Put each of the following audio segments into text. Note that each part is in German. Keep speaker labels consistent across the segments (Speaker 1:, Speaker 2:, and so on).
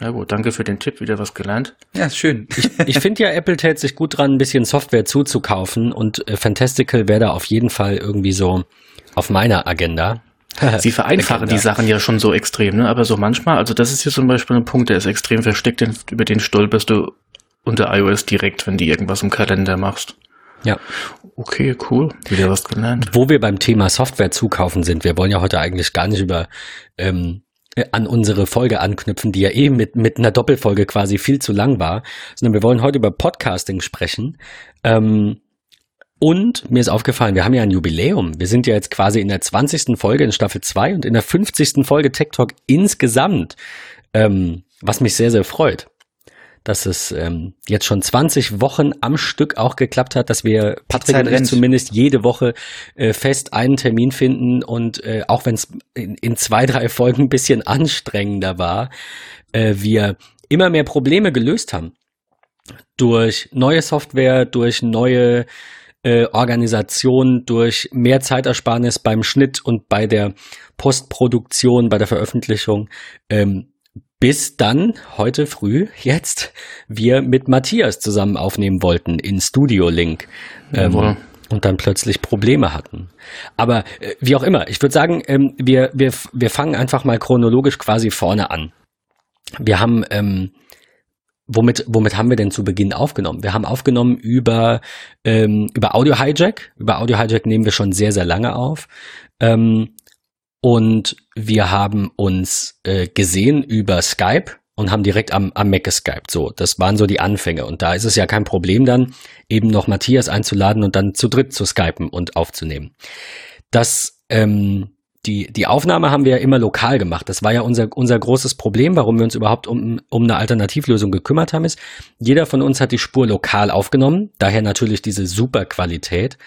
Speaker 1: Na gut, danke für den Tipp, wieder was gelernt.
Speaker 2: Ja, schön.
Speaker 3: Ich, ich finde ja, Apple täte sich gut dran, ein bisschen Software zuzukaufen und äh, Fantastical wäre da auf jeden Fall irgendwie so auf meiner Agenda.
Speaker 1: Sie vereinfachen die Sachen ja schon so extrem, ne? aber so manchmal, also das ist hier zum Beispiel ein Punkt, der ist extrem versteckt, den, über den stolperst du unter iOS direkt, wenn du irgendwas im Kalender machst.
Speaker 3: Ja.
Speaker 1: Okay, cool. Wieder was gelernt.
Speaker 3: Wo wir beim Thema Software zukaufen sind, wir wollen ja heute eigentlich gar nicht über ähm, äh, an unsere Folge anknüpfen, die ja eben mit, mit einer Doppelfolge quasi viel zu lang war, sondern wir wollen heute über Podcasting sprechen. Ähm, und mir ist aufgefallen, wir haben ja ein Jubiläum. Wir sind ja jetzt quasi in der 20. Folge in Staffel 2 und in der 50. Folge Tech Talk insgesamt, ähm, was mich sehr, sehr freut dass es ähm, jetzt schon 20 Wochen am Stück auch geklappt hat, dass wir Patrick und ich zumindest jede Woche äh, fest einen Termin finden und äh, auch wenn es in, in, zwei, drei Folgen ein bisschen anstrengender war, äh, wir immer mehr Probleme gelöst haben. Durch neue Software, durch neue äh, Organisation, durch mehr Zeitersparnis beim Schnitt und bei der Postproduktion, bei der Veröffentlichung. Ähm, bis dann heute früh jetzt wir mit Matthias zusammen aufnehmen wollten in Studio Link. Ähm, und dann plötzlich Probleme hatten. Aber äh, wie auch immer, ich würde sagen, ähm, wir, wir, wir fangen einfach mal chronologisch quasi vorne an. Wir haben, ähm, womit, womit haben wir denn zu Beginn aufgenommen? Wir haben aufgenommen über, ähm, über Audio Hijack. Über Audio Hijack nehmen wir schon sehr, sehr lange auf. Ähm, und wir haben uns äh, gesehen über Skype und haben direkt am, am Mac geskypt. So, das waren so die Anfänge. Und da ist es ja kein Problem dann, eben noch Matthias einzuladen und dann zu dritt zu skypen und aufzunehmen. Das, ähm, die, die Aufnahme haben wir ja immer lokal gemacht. Das war ja unser, unser großes Problem, warum wir uns überhaupt um, um eine Alternativlösung gekümmert haben, ist, jeder von uns hat die Spur lokal aufgenommen, daher natürlich diese super Qualität.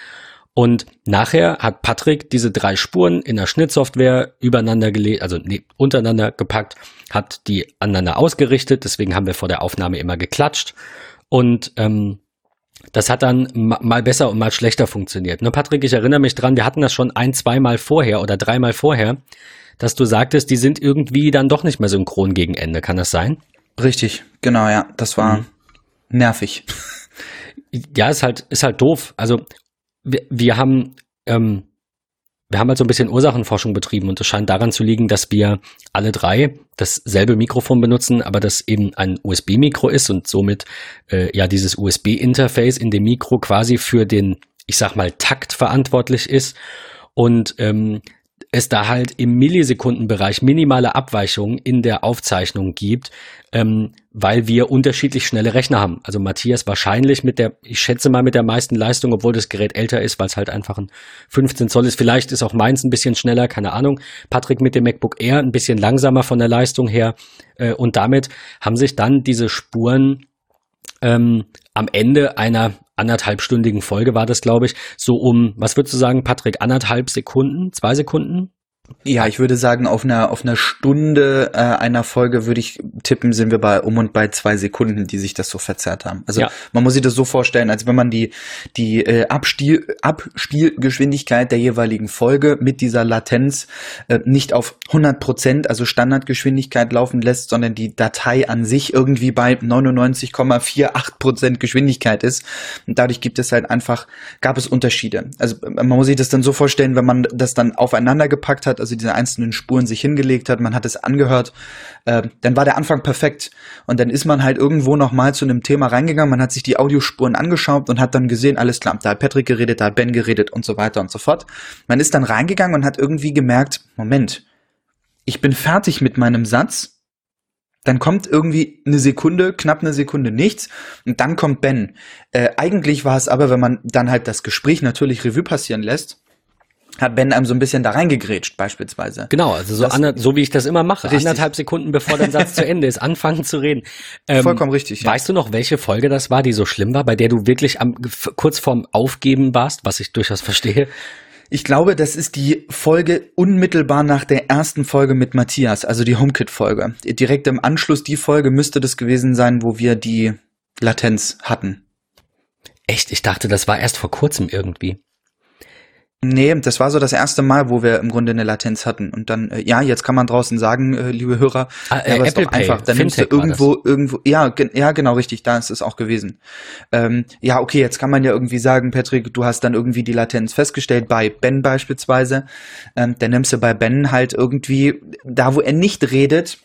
Speaker 3: Und nachher hat Patrick diese drei Spuren in der Schnittsoftware übereinander gelegt, also nee, untereinander gepackt, hat die aneinander ausgerichtet. Deswegen haben wir vor der Aufnahme immer geklatscht. Und ähm, das hat dann mal besser und mal schlechter funktioniert. Ne, Patrick, ich erinnere mich dran, wir hatten das schon ein, zweimal vorher oder dreimal vorher, dass du sagtest, die sind irgendwie dann doch nicht mehr synchron gegen Ende. Kann das sein?
Speaker 2: Richtig, genau, ja. Das war mhm. nervig.
Speaker 3: Ja, ist halt, ist halt doof. Also wir, wir haben, ähm, wir haben halt so ein bisschen Ursachenforschung betrieben und es scheint daran zu liegen, dass wir alle drei dasselbe Mikrofon benutzen, aber das eben ein USB-Mikro ist und somit äh, ja dieses USB-Interface in dem Mikro quasi für den, ich sag mal, Takt verantwortlich ist. Und ähm, es da halt im Millisekundenbereich minimale Abweichungen in der Aufzeichnung gibt, ähm, weil wir unterschiedlich schnelle Rechner haben. Also Matthias wahrscheinlich mit der, ich schätze mal mit der meisten Leistung, obwohl das Gerät älter ist, weil es halt einfach ein 15 Zoll ist. Vielleicht ist auch meins ein bisschen schneller, keine Ahnung. Patrick mit dem MacBook Air ein bisschen langsamer von der Leistung her. Äh, und damit haben sich dann diese Spuren ähm, am Ende einer anderthalbstündigen Folge war das, glaube ich, so um, was würdest du sagen, Patrick, anderthalb Sekunden, zwei Sekunden?
Speaker 2: Ja, ich würde sagen, auf einer, auf einer Stunde äh, einer Folge würde ich tippen, sind wir bei um und bei zwei Sekunden, die sich das so verzerrt haben. Also ja. man muss sich das so vorstellen, als wenn man die, die äh, Abspiel, Abspielgeschwindigkeit der jeweiligen Folge mit dieser Latenz äh, nicht auf 100 Prozent, also Standardgeschwindigkeit laufen lässt, sondern die Datei an sich irgendwie bei 99,48 Prozent Geschwindigkeit ist. Und dadurch gibt es halt einfach, gab es Unterschiede. Also man muss sich das dann so vorstellen, wenn man das dann aufeinander gepackt hat, hat, also diese einzelnen Spuren sich hingelegt hat, man hat es angehört, äh, dann war der Anfang perfekt. Und dann ist man halt irgendwo nochmal zu einem Thema reingegangen, man hat sich die Audiospuren angeschaut und hat dann gesehen, alles klar, da hat Patrick geredet, da hat Ben geredet und so weiter und so fort. Man ist dann reingegangen und hat irgendwie gemerkt, Moment, ich bin fertig mit meinem Satz, dann kommt irgendwie eine Sekunde, knapp eine Sekunde nichts und dann kommt Ben. Äh, eigentlich war es aber, wenn man dann halt das Gespräch natürlich Revue passieren lässt, hat Ben einem so ein bisschen da reingegrätscht, beispielsweise.
Speaker 3: Genau, also so, das, so wie ich das immer mache. Richtig. Anderthalb Sekunden bevor dein Satz zu Ende ist, anfangen zu reden.
Speaker 2: Ähm, Vollkommen richtig.
Speaker 3: Weißt ja. du noch, welche Folge das war, die so schlimm war, bei der du wirklich am, kurz vorm Aufgeben warst, was ich durchaus verstehe?
Speaker 2: Ich glaube, das ist die Folge unmittelbar nach der ersten Folge mit Matthias, also die HomeKit-Folge. Direkt im Anschluss die Folge müsste das gewesen sein, wo wir die Latenz hatten.
Speaker 3: Echt? Ich dachte, das war erst vor kurzem irgendwie.
Speaker 2: Nee, das war so das erste Mal, wo wir im Grunde eine Latenz hatten. Und dann, äh, ja, jetzt kann man draußen sagen, äh, liebe Hörer,
Speaker 3: ah, äh, ja, Apple ist doch einfach.
Speaker 2: Dann nimmst du irgendwo, irgendwo, ja, ge ja, genau, richtig, da ist es auch gewesen. Ähm, ja, okay, jetzt kann man ja irgendwie sagen, Patrick, du hast dann irgendwie die Latenz festgestellt, bei Ben beispielsweise. Ähm, dann nimmst du bei Ben halt irgendwie, da wo er nicht redet,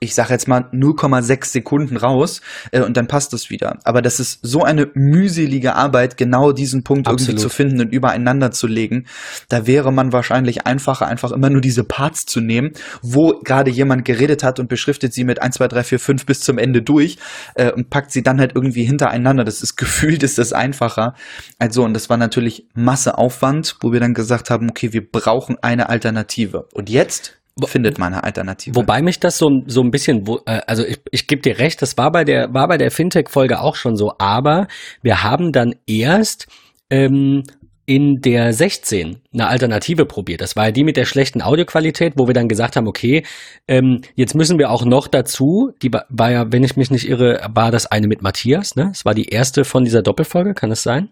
Speaker 2: ich sage jetzt mal 0,6 Sekunden raus äh, und dann passt es wieder. Aber das ist so eine mühselige Arbeit, genau diesen Punkt Absolut. irgendwie zu finden und übereinander zu legen. Da wäre man wahrscheinlich einfacher, einfach immer nur diese Parts zu nehmen, wo gerade jemand geredet hat und beschriftet sie mit 1, 2, 3, 4, 5 bis zum Ende durch äh, und packt sie dann halt irgendwie hintereinander. Das ist gefühlt ist das einfacher. Also, und das war natürlich Masseaufwand, wo wir dann gesagt haben, okay, wir brauchen eine Alternative. Und jetzt findet man eine Alternative.
Speaker 3: Wobei mich das so, so ein bisschen, äh, also ich, ich gebe dir recht, das war bei der, war bei der Fintech-Folge auch schon so, aber wir haben dann erst ähm, in der 16 eine Alternative probiert. Das war ja die mit der schlechten Audioqualität, wo wir dann gesagt haben, okay, ähm, jetzt müssen wir auch noch dazu, die war ja, wenn ich mich nicht irre, war das eine mit Matthias, ne? Das war die erste von dieser Doppelfolge, kann das sein?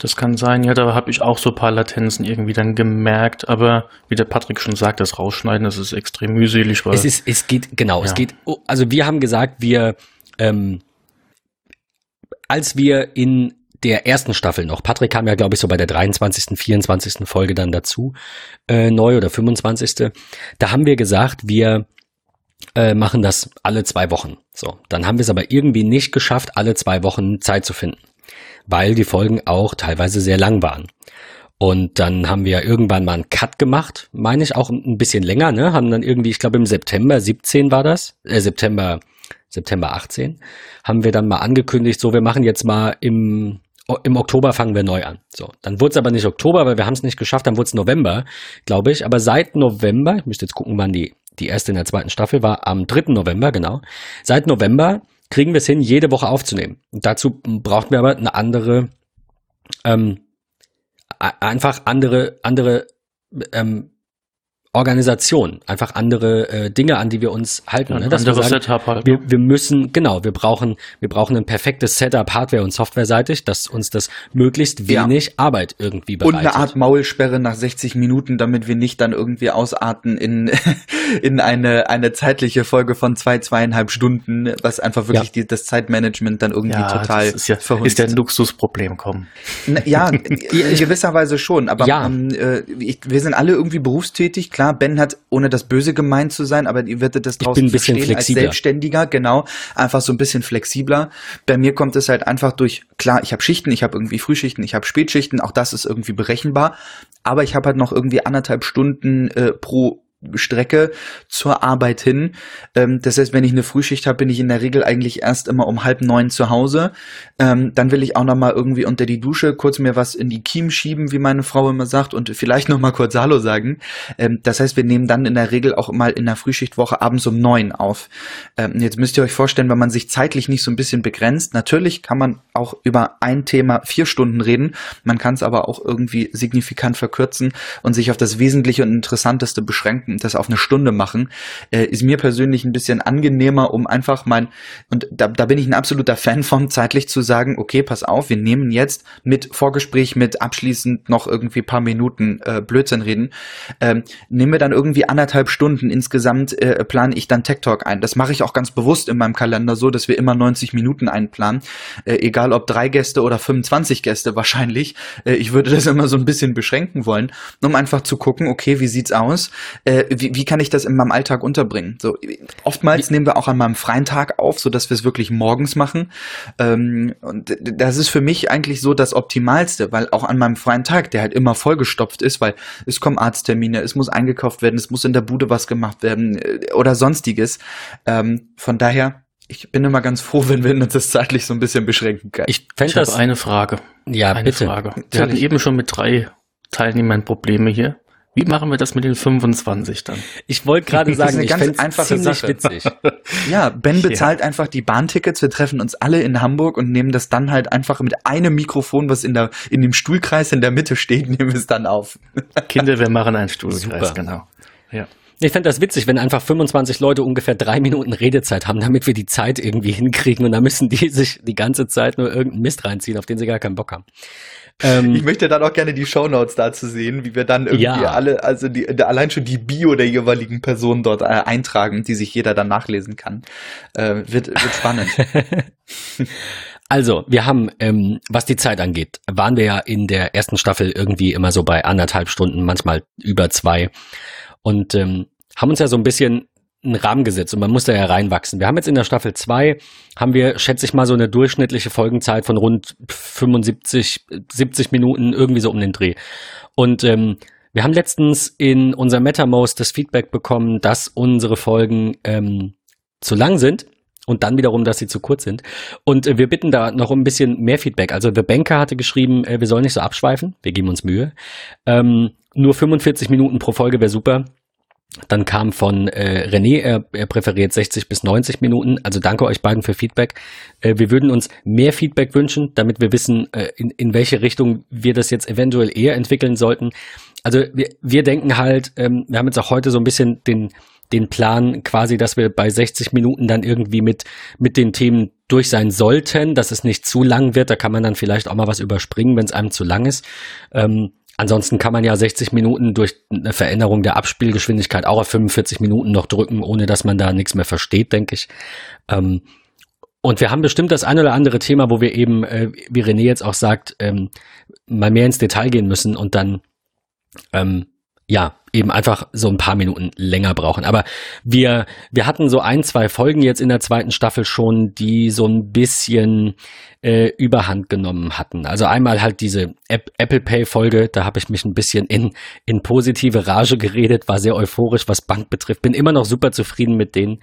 Speaker 1: Das kann sein, ja, da habe ich auch so ein paar Latenzen irgendwie dann gemerkt, aber wie der Patrick schon sagt, das Rausschneiden, das ist extrem mühselig.
Speaker 3: Weil, es ist, es geht, genau, ja. es geht, oh, also wir haben gesagt, wir, ähm, als wir in der ersten Staffel noch, Patrick kam ja, glaube ich, so bei der 23., 24. Folge dann dazu, äh, neu oder 25. Da haben wir gesagt, wir äh, machen das alle zwei Wochen. So, dann haben wir es aber irgendwie nicht geschafft, alle zwei Wochen Zeit zu finden weil die Folgen auch teilweise sehr lang waren. Und dann haben wir irgendwann mal einen Cut gemacht, meine ich auch ein bisschen länger, ne? Haben dann irgendwie, ich glaube im September 17 war das, äh, September, September 18, haben wir dann mal angekündigt, so wir machen jetzt mal im im Oktober fangen wir neu an. So, dann wurde es aber nicht Oktober, weil wir haben es nicht geschafft, dann wurde es November, glaube ich. Aber seit November, ich müsste jetzt gucken, wann die, die erste in der zweiten Staffel war, am 3. November, genau. Seit November kriegen wir es hin, jede Woche aufzunehmen. Und dazu braucht wir aber eine andere, ähm, einfach andere, andere ähm, Organisation, einfach andere äh, Dinge, an die wir uns halten.
Speaker 1: Ein ne? Dass anderes sagen, Setup
Speaker 3: halt. Wir, wir müssen, genau, wir brauchen, wir brauchen ein perfektes Setup Hardware- und Softwareseitig, dass uns das möglichst wenig ja. Arbeit irgendwie bereitet.
Speaker 2: Und eine Art Maulsperre nach 60 Minuten, damit wir nicht dann irgendwie ausarten in, in eine, eine zeitliche Folge von zwei, zweieinhalb Stunden, was einfach wirklich ja. die, das Zeitmanagement dann irgendwie ja, total
Speaker 1: ist ja, ist ja ein Luxusproblem kommen.
Speaker 2: Na, ja, in gewisser Weise schon, aber ja. ähm, äh, ich, wir sind alle irgendwie berufstätig, klar, Ben hat, ohne das Böse gemeint zu sein, aber ihr werdet das draußen
Speaker 3: ich bin ein bisschen verstehen, flexibler.
Speaker 2: als Selbstständiger, genau, einfach so ein bisschen flexibler. Bei mir kommt es halt einfach durch, klar, ich habe Schichten, ich habe irgendwie Frühschichten, ich habe Spätschichten, auch das ist irgendwie berechenbar, aber ich habe halt noch irgendwie anderthalb Stunden äh, pro Strecke zur Arbeit hin. Ähm, das heißt, wenn ich eine Frühschicht habe, bin ich in der Regel eigentlich erst immer um halb neun zu Hause. Ähm, dann will ich auch noch mal irgendwie unter die Dusche kurz mir was in die Kiem schieben, wie meine Frau immer sagt, und vielleicht noch mal kurz Hallo sagen. Ähm, das heißt, wir nehmen dann in der Regel auch mal in der Frühschichtwoche abends um neun auf. Ähm, jetzt müsst ihr euch vorstellen, wenn man sich zeitlich nicht so ein bisschen begrenzt, natürlich kann man auch über ein Thema vier Stunden reden. Man kann es aber auch irgendwie signifikant verkürzen und sich auf das Wesentliche und Interessanteste beschränken das auf eine Stunde machen, äh, ist mir persönlich ein bisschen angenehmer, um einfach mein, und da, da bin ich ein absoluter Fan von, zeitlich zu sagen, okay, pass auf, wir nehmen jetzt mit Vorgespräch, mit abschließend noch irgendwie paar Minuten äh, Blödsinn reden, ähm, nehmen wir dann irgendwie anderthalb Stunden insgesamt, äh, plane ich dann Tech Talk ein. Das mache ich auch ganz bewusst in meinem Kalender so, dass wir immer 90 Minuten einplanen, äh, egal ob drei Gäste oder 25 Gäste wahrscheinlich. Äh, ich würde das immer so ein bisschen beschränken wollen, um einfach zu gucken, okay, wie sieht's aus? Äh, äh, wie, wie kann ich das in meinem Alltag unterbringen? So, oftmals wie, nehmen wir auch an meinem freien Tag auf, so dass wir es wirklich morgens machen. Ähm, und das ist für mich eigentlich so das Optimalste, weil auch an meinem freien Tag, der halt immer vollgestopft ist, weil es kommen Arzttermine, es muss eingekauft werden, es muss in der Bude was gemacht werden äh, oder sonstiges. Ähm, von daher ich bin immer ganz froh, wenn wir uns das zeitlich so ein bisschen beschränken können.
Speaker 1: Ich, ich habe eine Frage.
Speaker 3: Ja,
Speaker 1: eine
Speaker 3: bitte.
Speaker 1: Frage. Wir hatten eben schon mit drei Teilnehmern Probleme hier. Wie machen wir das mit den 25 dann?
Speaker 3: Ich wollte gerade sagen, das
Speaker 2: ist eine ganz einfache Sache. witzig. Ja, Ben bezahlt ja. einfach die Bahntickets. Wir treffen uns alle in Hamburg und nehmen das dann halt einfach mit einem Mikrofon, was in der in dem Stuhlkreis in der Mitte steht, nehmen wir es dann auf.
Speaker 1: Kinder, wir machen einen Stuhlkreis, Super. genau.
Speaker 3: Ja. Ich fände das witzig, wenn einfach 25 Leute ungefähr drei Minuten Redezeit haben, damit wir die Zeit irgendwie hinkriegen und dann müssen die sich die ganze Zeit nur irgendeinen Mist reinziehen, auf den sie gar keinen Bock haben.
Speaker 2: Ähm, ich möchte dann auch gerne die Shownotes dazu sehen, wie wir dann irgendwie ja. alle, also die, allein schon die Bio der jeweiligen Person dort äh, eintragen, die sich jeder dann nachlesen kann. Äh, wird, wird spannend.
Speaker 3: Also, wir haben, ähm, was die Zeit angeht, waren wir ja in der ersten Staffel irgendwie immer so bei anderthalb Stunden, manchmal über zwei. Und ähm, haben uns ja so ein bisschen einen Rahmen gesetzt und man muss da ja reinwachsen. Wir haben jetzt in der Staffel zwei haben wir, schätze ich mal, so eine durchschnittliche Folgenzeit von rund 75, 70 Minuten, irgendwie so um den Dreh. Und ähm, wir haben letztens in unser MetaMost das Feedback bekommen, dass unsere Folgen ähm, zu lang sind und dann wiederum, dass sie zu kurz sind. Und äh, wir bitten da noch ein bisschen mehr Feedback. Also The Banker hatte geschrieben, äh, wir sollen nicht so abschweifen, wir geben uns Mühe. Ähm, nur 45 Minuten pro Folge wäre super. Dann kam von äh, René, er, er präferiert 60 bis 90 Minuten. Also danke euch beiden für Feedback. Äh, wir würden uns mehr Feedback wünschen, damit wir wissen, äh, in, in welche Richtung wir das jetzt eventuell eher entwickeln sollten. Also wir, wir denken halt, ähm, wir haben jetzt auch heute so ein bisschen den, den Plan quasi, dass wir bei 60 Minuten dann irgendwie mit, mit den Themen durch sein sollten, dass es nicht zu lang wird. Da kann man dann vielleicht auch mal was überspringen, wenn es einem zu lang ist. Ähm, Ansonsten kann man ja 60 Minuten durch eine Veränderung der Abspielgeschwindigkeit auch auf 45 Minuten noch drücken, ohne dass man da nichts mehr versteht, denke ich. Ähm, und wir haben bestimmt das ein oder andere Thema, wo wir eben, äh, wie René jetzt auch sagt, ähm, mal mehr ins Detail gehen müssen und dann ähm, ja, eben einfach so ein paar Minuten länger brauchen. Aber wir, wir hatten so ein, zwei Folgen jetzt in der zweiten Staffel schon, die so ein bisschen äh, Überhand genommen hatten. Also einmal halt diese App, Apple Pay Folge, da habe ich mich ein bisschen in, in positive Rage geredet, war sehr euphorisch, was Bank betrifft. Bin immer noch super zufrieden mit denen.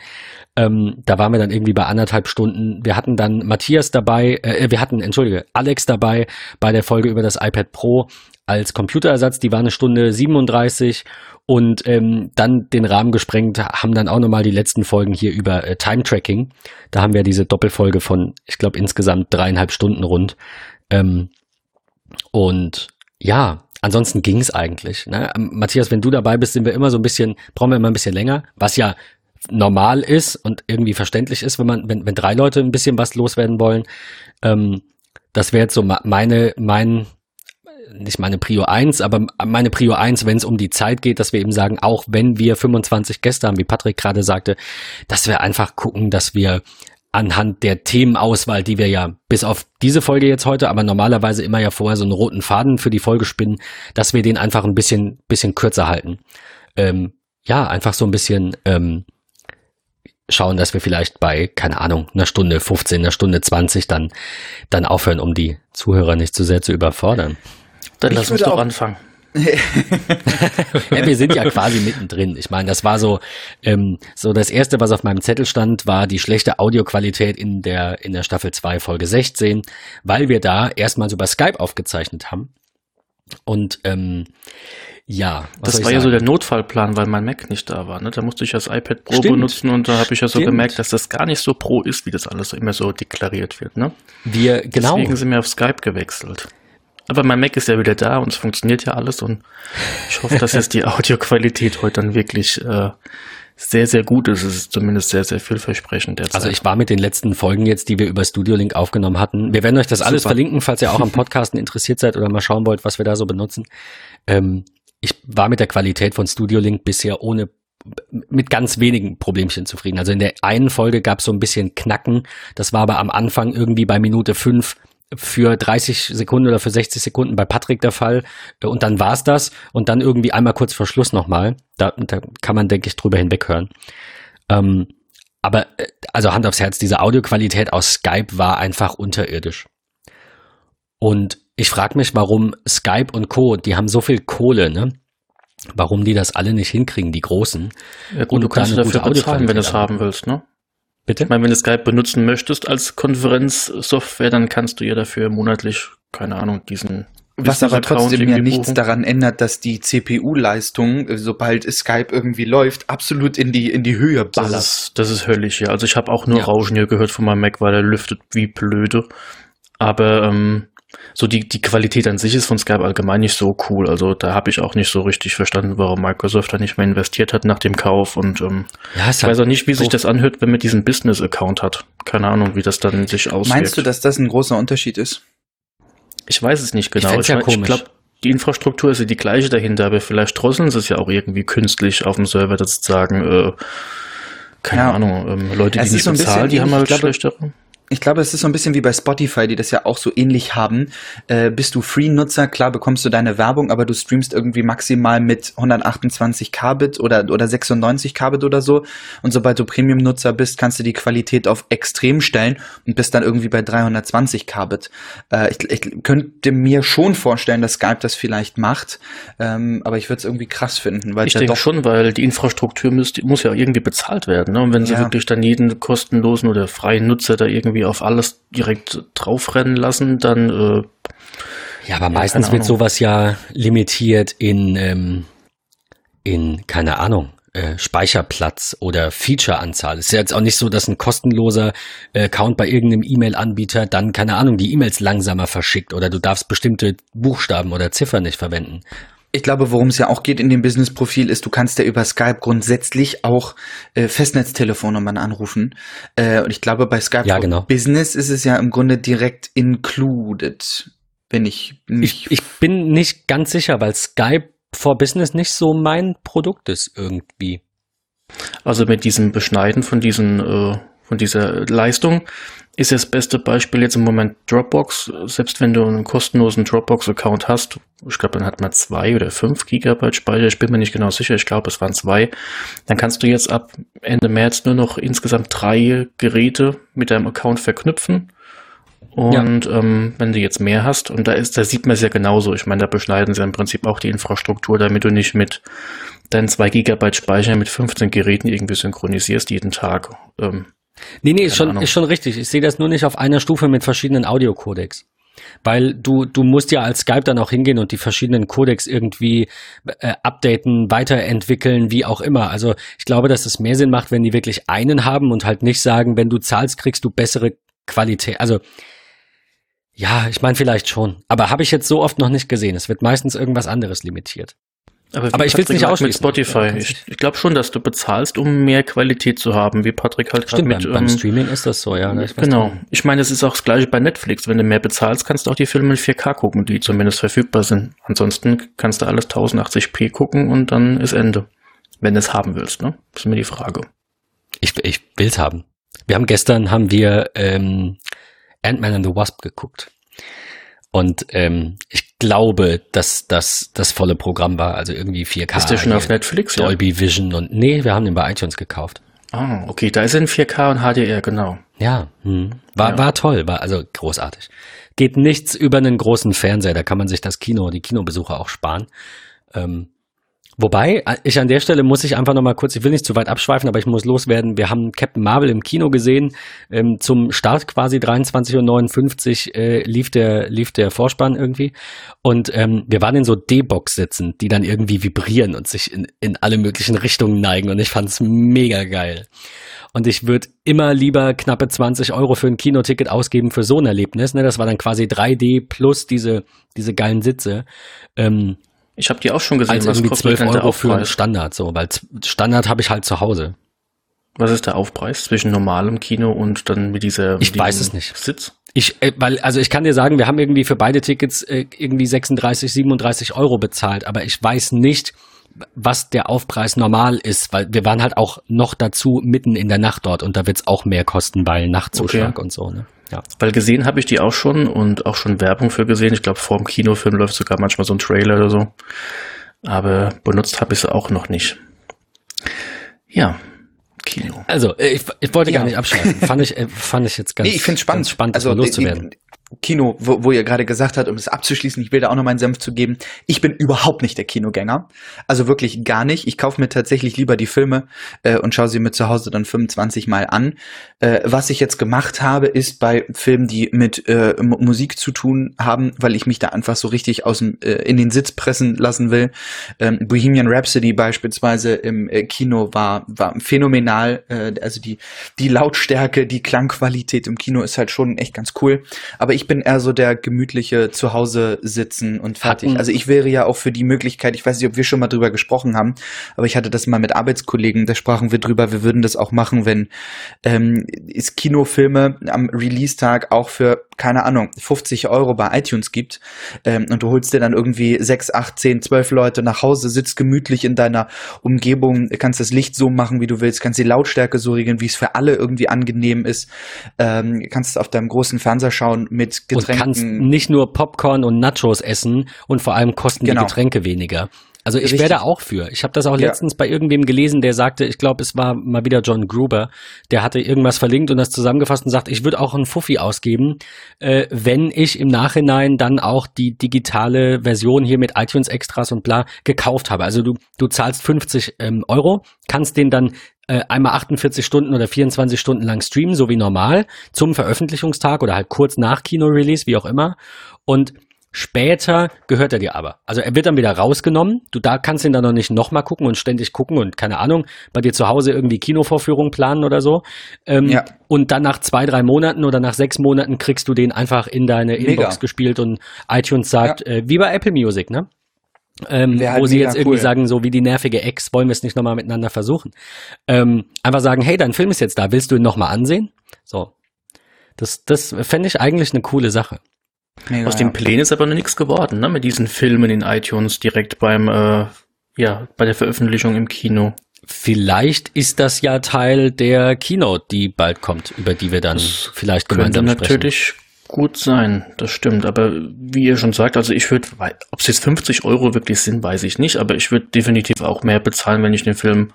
Speaker 3: Ähm, da waren wir dann irgendwie bei anderthalb Stunden. Wir hatten dann Matthias dabei, äh, wir hatten, entschuldige, Alex dabei bei der Folge über das iPad Pro als Computerersatz, die war eine Stunde 37 und ähm, dann den Rahmen gesprengt, haben dann auch nochmal die letzten Folgen hier über äh, Time Tracking. Da haben wir diese Doppelfolge von, ich glaube, insgesamt dreieinhalb Stunden rund. Ähm, und ja, ansonsten ging es eigentlich. Ne? Ähm, Matthias, wenn du dabei bist, sind wir immer so ein bisschen, brauchen wir immer ein bisschen länger, was ja normal ist und irgendwie verständlich ist, wenn man, wenn, wenn drei Leute ein bisschen was loswerden wollen. Ähm, das wäre jetzt so meine, mein nicht meine Prio 1, aber meine Prio 1, wenn es um die Zeit geht, dass wir eben sagen, auch wenn wir 25 Gäste haben, wie Patrick gerade sagte, dass wir einfach gucken, dass wir anhand der Themenauswahl, die wir ja bis auf diese Folge jetzt heute, aber normalerweise immer ja vorher so einen roten Faden für die Folge spinnen, dass wir den einfach ein bisschen, bisschen kürzer halten. Ähm, ja, einfach so ein bisschen ähm, schauen, dass wir vielleicht bei, keine Ahnung, einer Stunde 15, einer Stunde 20 dann, dann aufhören, um die Zuhörer nicht zu sehr zu überfordern.
Speaker 1: Dann lass uns doch anfangen.
Speaker 3: ja, wir sind ja quasi mittendrin. Ich meine, das war so, ähm, so das erste, was auf meinem Zettel stand, war die schlechte Audioqualität in der, in der Staffel 2, Folge 16, weil wir da erstmals über Skype aufgezeichnet haben. Und ähm, ja,
Speaker 1: das war ja so der Notfallplan, weil mein Mac nicht da war. Ne? Da musste ich das iPad Pro Stimmt. benutzen und da habe ich ja so Stimmt. gemerkt, dass das gar nicht so pro ist, wie das alles immer so deklariert wird. Ne?
Speaker 3: Wir genau.
Speaker 1: Deswegen sind wir auf Skype gewechselt. Aber mein Mac ist ja wieder da und es funktioniert ja alles und ich hoffe, dass jetzt die Audioqualität heute dann wirklich äh, sehr, sehr gut ist. Es ist zumindest sehr, sehr vielversprechend
Speaker 3: derzeit. Also ich war mit den letzten Folgen jetzt, die wir über Studio Link aufgenommen hatten. Wir werden euch das Super. alles verlinken, falls ihr auch am Podcasten interessiert seid oder mal schauen wollt, was wir da so benutzen. Ähm, ich war mit der Qualität von Studio Link bisher ohne mit ganz wenigen Problemchen zufrieden. Also in der einen Folge gab es so ein bisschen Knacken. Das war aber am Anfang irgendwie bei Minute fünf für 30 Sekunden oder für 60 Sekunden bei Patrick der Fall äh, und dann war's das und dann irgendwie einmal kurz vor Schluss nochmal. Da, da kann man, denke ich, drüber hinweghören. Ähm, aber äh, also Hand aufs Herz, diese Audioqualität aus Skype war einfach unterirdisch. Und ich frage mich, warum Skype und Co., die haben so viel Kohle, ne? Warum die das alle nicht hinkriegen, die Großen.
Speaker 1: Ja gut, du kannst dafür bezahlen, wenn du es haben willst, ne? Bitte? Ich meine, wenn du Skype benutzen möchtest als Konferenzsoftware, dann kannst du ja dafür monatlich, keine Ahnung, diesen
Speaker 2: was aber trotzdem ja nichts daran ändert, dass die CPU-Leistung, sobald Skype irgendwie läuft, absolut in die, in die Höhe
Speaker 1: ballert. Das ist, das ist höllisch, ja. Also ich habe auch nur ja. Rauschen hier gehört von meinem Mac, weil er lüftet wie blöde. Aber ähm, so die, die Qualität an sich ist von Skype allgemein nicht so cool. Also da habe ich auch nicht so richtig verstanden, warum Microsoft da nicht mehr investiert hat nach dem Kauf. Und ähm, ja, ich weiß auch nicht, wie sich das anhört, wenn man diesen Business-Account hat. Keine Ahnung, wie das dann sich auswirkt.
Speaker 2: Meinst du, dass das ein großer Unterschied ist?
Speaker 1: Ich weiß es nicht genau. Ich, ja ich glaube, die Infrastruktur ist ja die gleiche dahinter, aber vielleicht drosseln sie es ja auch irgendwie künstlich auf dem Server, das sagen, äh, keine ja. Ahnung, ähm, Leute, die nicht so bezahlen, die haben halt schlechtere
Speaker 2: ich glaube, es ist so ein bisschen wie bei Spotify, die das ja auch so ähnlich haben. Äh, bist du Free-Nutzer, klar bekommst du deine Werbung, aber du streamst irgendwie maximal mit 128 Kbit oder, oder 96 Kbit oder so. Und sobald du Premium-Nutzer bist, kannst du die Qualität auf extrem stellen und bist dann irgendwie bei 320 Kbit. Äh, ich, ich könnte mir schon vorstellen, dass Skype das vielleicht macht, ähm, aber ich würde es irgendwie krass finden. Weil
Speaker 1: ich denke schon, weil die Infrastruktur muss, muss ja irgendwie bezahlt werden. Ne? Und wenn sie ja. wirklich dann jeden kostenlosen oder freien Nutzer da irgendwie irgendwie auf alles direkt draufrennen lassen, dann. Äh,
Speaker 3: ja, aber meistens wird sowas ja limitiert in, ähm, in keine Ahnung, äh, Speicherplatz oder Featureanzahl. Es ist ja jetzt auch nicht so, dass ein kostenloser äh, Account bei irgendeinem E-Mail-Anbieter dann, keine Ahnung, die E-Mails langsamer verschickt oder du darfst bestimmte Buchstaben oder Ziffern nicht verwenden.
Speaker 2: Ich glaube, worum es ja auch geht in dem Business-Profil ist, du kannst ja über Skype grundsätzlich auch äh, Festnetztelefonnummern anrufen. Äh, und ich glaube, bei Skype
Speaker 3: ja, genau.
Speaker 2: Business ist es ja im Grunde direkt included, wenn ich
Speaker 3: nicht. Ich, ich bin nicht ganz sicher, weil Skype for Business nicht so mein Produkt ist irgendwie.
Speaker 1: Also mit diesem Beschneiden von diesen äh, von dieser Leistung ist das beste Beispiel jetzt im Moment Dropbox. Selbst wenn du einen kostenlosen Dropbox-Account hast, ich glaube, dann hat man zwei oder fünf Gigabyte Speicher, ich bin mir nicht genau sicher, ich glaube, es waren zwei, dann kannst du jetzt ab Ende März nur noch insgesamt drei Geräte mit deinem Account verknüpfen. Und ja. ähm, wenn du jetzt mehr hast, und da ist, da sieht man es ja genauso. Ich meine, da beschneiden sie im Prinzip auch die Infrastruktur, damit du nicht mit deinen zwei Gigabyte Speicher mit 15 Geräten irgendwie synchronisierst jeden Tag. Ähm,
Speaker 3: Nee, nee, ist schon, ist schon richtig. Ich sehe das nur nicht auf einer Stufe mit verschiedenen Audiocodecs. Weil du, du musst ja als Skype dann auch hingehen und die verschiedenen Codecs irgendwie äh, updaten, weiterentwickeln, wie auch immer. Also ich glaube, dass es mehr Sinn macht, wenn die wirklich einen haben und halt nicht sagen, wenn du zahlst, kriegst du bessere Qualität. Also ja, ich meine vielleicht schon. Aber habe ich jetzt so oft noch nicht gesehen. Es wird meistens irgendwas anderes limitiert.
Speaker 1: Aber, aber ich will es nicht ausschließen. Mit Spotify. Ich, ich glaube schon, dass du bezahlst, um mehr Qualität zu haben, wie Patrick halt
Speaker 3: Stimmt, mit, beim, beim ähm, Streaming ist das so, ja.
Speaker 1: Ich genau. Ich meine, es ist auch das gleiche bei Netflix. Wenn du mehr bezahlst, kannst du auch die Filme in 4K gucken, die zumindest verfügbar sind. Ansonsten kannst du alles 1080p gucken und dann ist Ende. Wenn du es haben willst, ne? Das ist mir die Frage.
Speaker 3: Ich, ich will es haben. Wir haben gestern haben wir ähm, Ant-Man and the Wasp geguckt. Und ähm, ich glaube, dass das das volle Programm war, also irgendwie 4K.
Speaker 1: Ist der schon auf Netflix?
Speaker 3: Dolby ja? Vision und nee, wir haben den bei iTunes gekauft.
Speaker 1: Ah, okay, da ist er in 4K und HDR, genau.
Speaker 3: Ja, hm. war, ja. war toll, war also großartig. Geht nichts über einen großen Fernseher, da kann man sich das Kino, die Kinobesucher auch sparen. Ähm, Wobei, äh, ich an der Stelle muss ich einfach nochmal kurz, ich will nicht zu weit abschweifen, aber ich muss loswerden. Wir haben Captain Marvel im Kino gesehen. Ähm, zum Start quasi 23.59 Uhr äh, lief, der, lief der Vorspann irgendwie. Und ähm, wir waren in so D-Box sitzen, die dann irgendwie vibrieren und sich in, in alle möglichen Richtungen neigen. Und ich fand's mega geil. Und ich würde immer lieber knappe 20 Euro für ein Kinoticket ausgeben für so ein Erlebnis. Ne? Das war dann quasi 3D plus diese, diese geilen Sitze. Ähm,
Speaker 1: ich habe die auch schon gesehen.
Speaker 3: Also was irgendwie 12 Euro für einen Standard, so, weil Standard habe ich halt zu Hause.
Speaker 1: Was ist der Aufpreis zwischen normalem Kino und dann mit dieser
Speaker 3: Ich weiß es nicht.
Speaker 1: Sitz?
Speaker 3: Ich, äh, weil, also ich kann dir sagen, wir haben irgendwie für beide Tickets äh, irgendwie 36, 37 Euro bezahlt, aber ich weiß nicht, was der Aufpreis normal ist, weil wir waren halt auch noch dazu mitten in der Nacht dort und da wird's auch mehr kosten, weil Nachtzuschlag okay. und so, ne?
Speaker 1: Ja. Weil gesehen habe ich die auch schon und auch schon Werbung für gesehen. Ich glaube, vor dem Kinofilm läuft sogar manchmal so ein Trailer oder so. Aber benutzt habe ich sie auch noch nicht. Ja, Kino.
Speaker 3: Also, ich, ich wollte ja. gar nicht abschalten. fand ich, äh, fand ich jetzt ganz,
Speaker 2: nee, ich find's spannend,
Speaker 3: spannend,
Speaker 2: also, loszuwerden. Kino, wo, wo ihr gerade gesagt habt, um es abzuschließen, ich will da auch noch meinen Senf zu geben. Ich bin überhaupt nicht der Kinogänger. Also wirklich gar nicht. Ich kaufe mir tatsächlich lieber die Filme äh, und schaue sie mir zu Hause dann 25 Mal an. Äh, was ich jetzt gemacht habe, ist bei Filmen, die mit äh, Musik zu tun haben, weil ich mich da einfach so richtig aus dem, äh, in den Sitz pressen lassen will. Ähm, Bohemian Rhapsody beispielsweise im äh, Kino war, war phänomenal. Äh, also die, die Lautstärke, die Klangqualität im Kino ist halt schon echt ganz cool. Aber ich bin eher so der gemütliche Zuhause sitzen und fertig. Hatten. Also ich wäre ja auch für die Möglichkeit, ich weiß nicht, ob wir schon mal drüber gesprochen haben, aber ich hatte das mal mit Arbeitskollegen, da sprachen wir drüber, wir würden das auch machen, wenn ähm, es Kinofilme am Release-Tag auch für, keine Ahnung, 50 Euro bei iTunes gibt ähm, und du holst dir dann irgendwie sechs, acht, zehn, zwölf Leute nach Hause, sitzt gemütlich in deiner Umgebung, kannst das Licht so machen, wie du willst, kannst die Lautstärke so regeln, wie es für alle irgendwie angenehm ist, ähm, kannst es auf deinem großen Fernseher schauen mit Getränken. Und kannst
Speaker 3: nicht nur Popcorn und Nachos essen und vor allem kosten genau. die Getränke weniger. Also ich wäre da auch für. Ich habe das auch ja. letztens bei irgendwem gelesen, der sagte, ich glaube, es war mal wieder John Gruber, der hatte irgendwas verlinkt und das zusammengefasst und sagt, ich würde auch einen Fuffi ausgeben, äh, wenn ich im Nachhinein dann auch die digitale Version hier mit iTunes Extras und bla gekauft habe. Also du, du zahlst 50 ähm, Euro, kannst den dann äh, einmal 48 Stunden oder 24 Stunden lang streamen, so wie normal, zum Veröffentlichungstag oder halt kurz nach Kino-Release, wie auch immer. Und Später gehört er dir aber. Also er wird dann wieder rausgenommen. Du da kannst ihn dann noch nicht nochmal gucken und ständig gucken und keine Ahnung, bei dir zu Hause irgendwie Kinovorführungen planen oder so. Ähm, ja. Und dann nach zwei, drei Monaten oder nach sechs Monaten kriegst du den einfach in deine Mega. Inbox gespielt und iTunes sagt, ja. äh, wie bei Apple Music, ne? Ähm, halt wo sie jetzt irgendwie sagen, so wie die nervige Ex, wollen wir es nicht nochmal miteinander versuchen. Ähm, einfach sagen, hey, dein Film ist jetzt da, willst du ihn nochmal ansehen? So. Das, das fände ich eigentlich eine coole Sache.
Speaker 1: Mega, Aus den Plänen ist aber noch nichts geworden, ne? Mit diesen Filmen in iTunes direkt beim, äh, ja, bei der Veröffentlichung im Kino.
Speaker 3: Vielleicht ist das ja Teil der Keynote, die bald kommt, über die wir dann das vielleicht gemeinsam
Speaker 1: könnte sprechen. natürlich gut sein, das stimmt. Aber wie ihr schon sagt, also ich würde, ob es jetzt 50 Euro wirklich sind, weiß ich nicht, aber ich würde definitiv auch mehr bezahlen, wenn ich den Film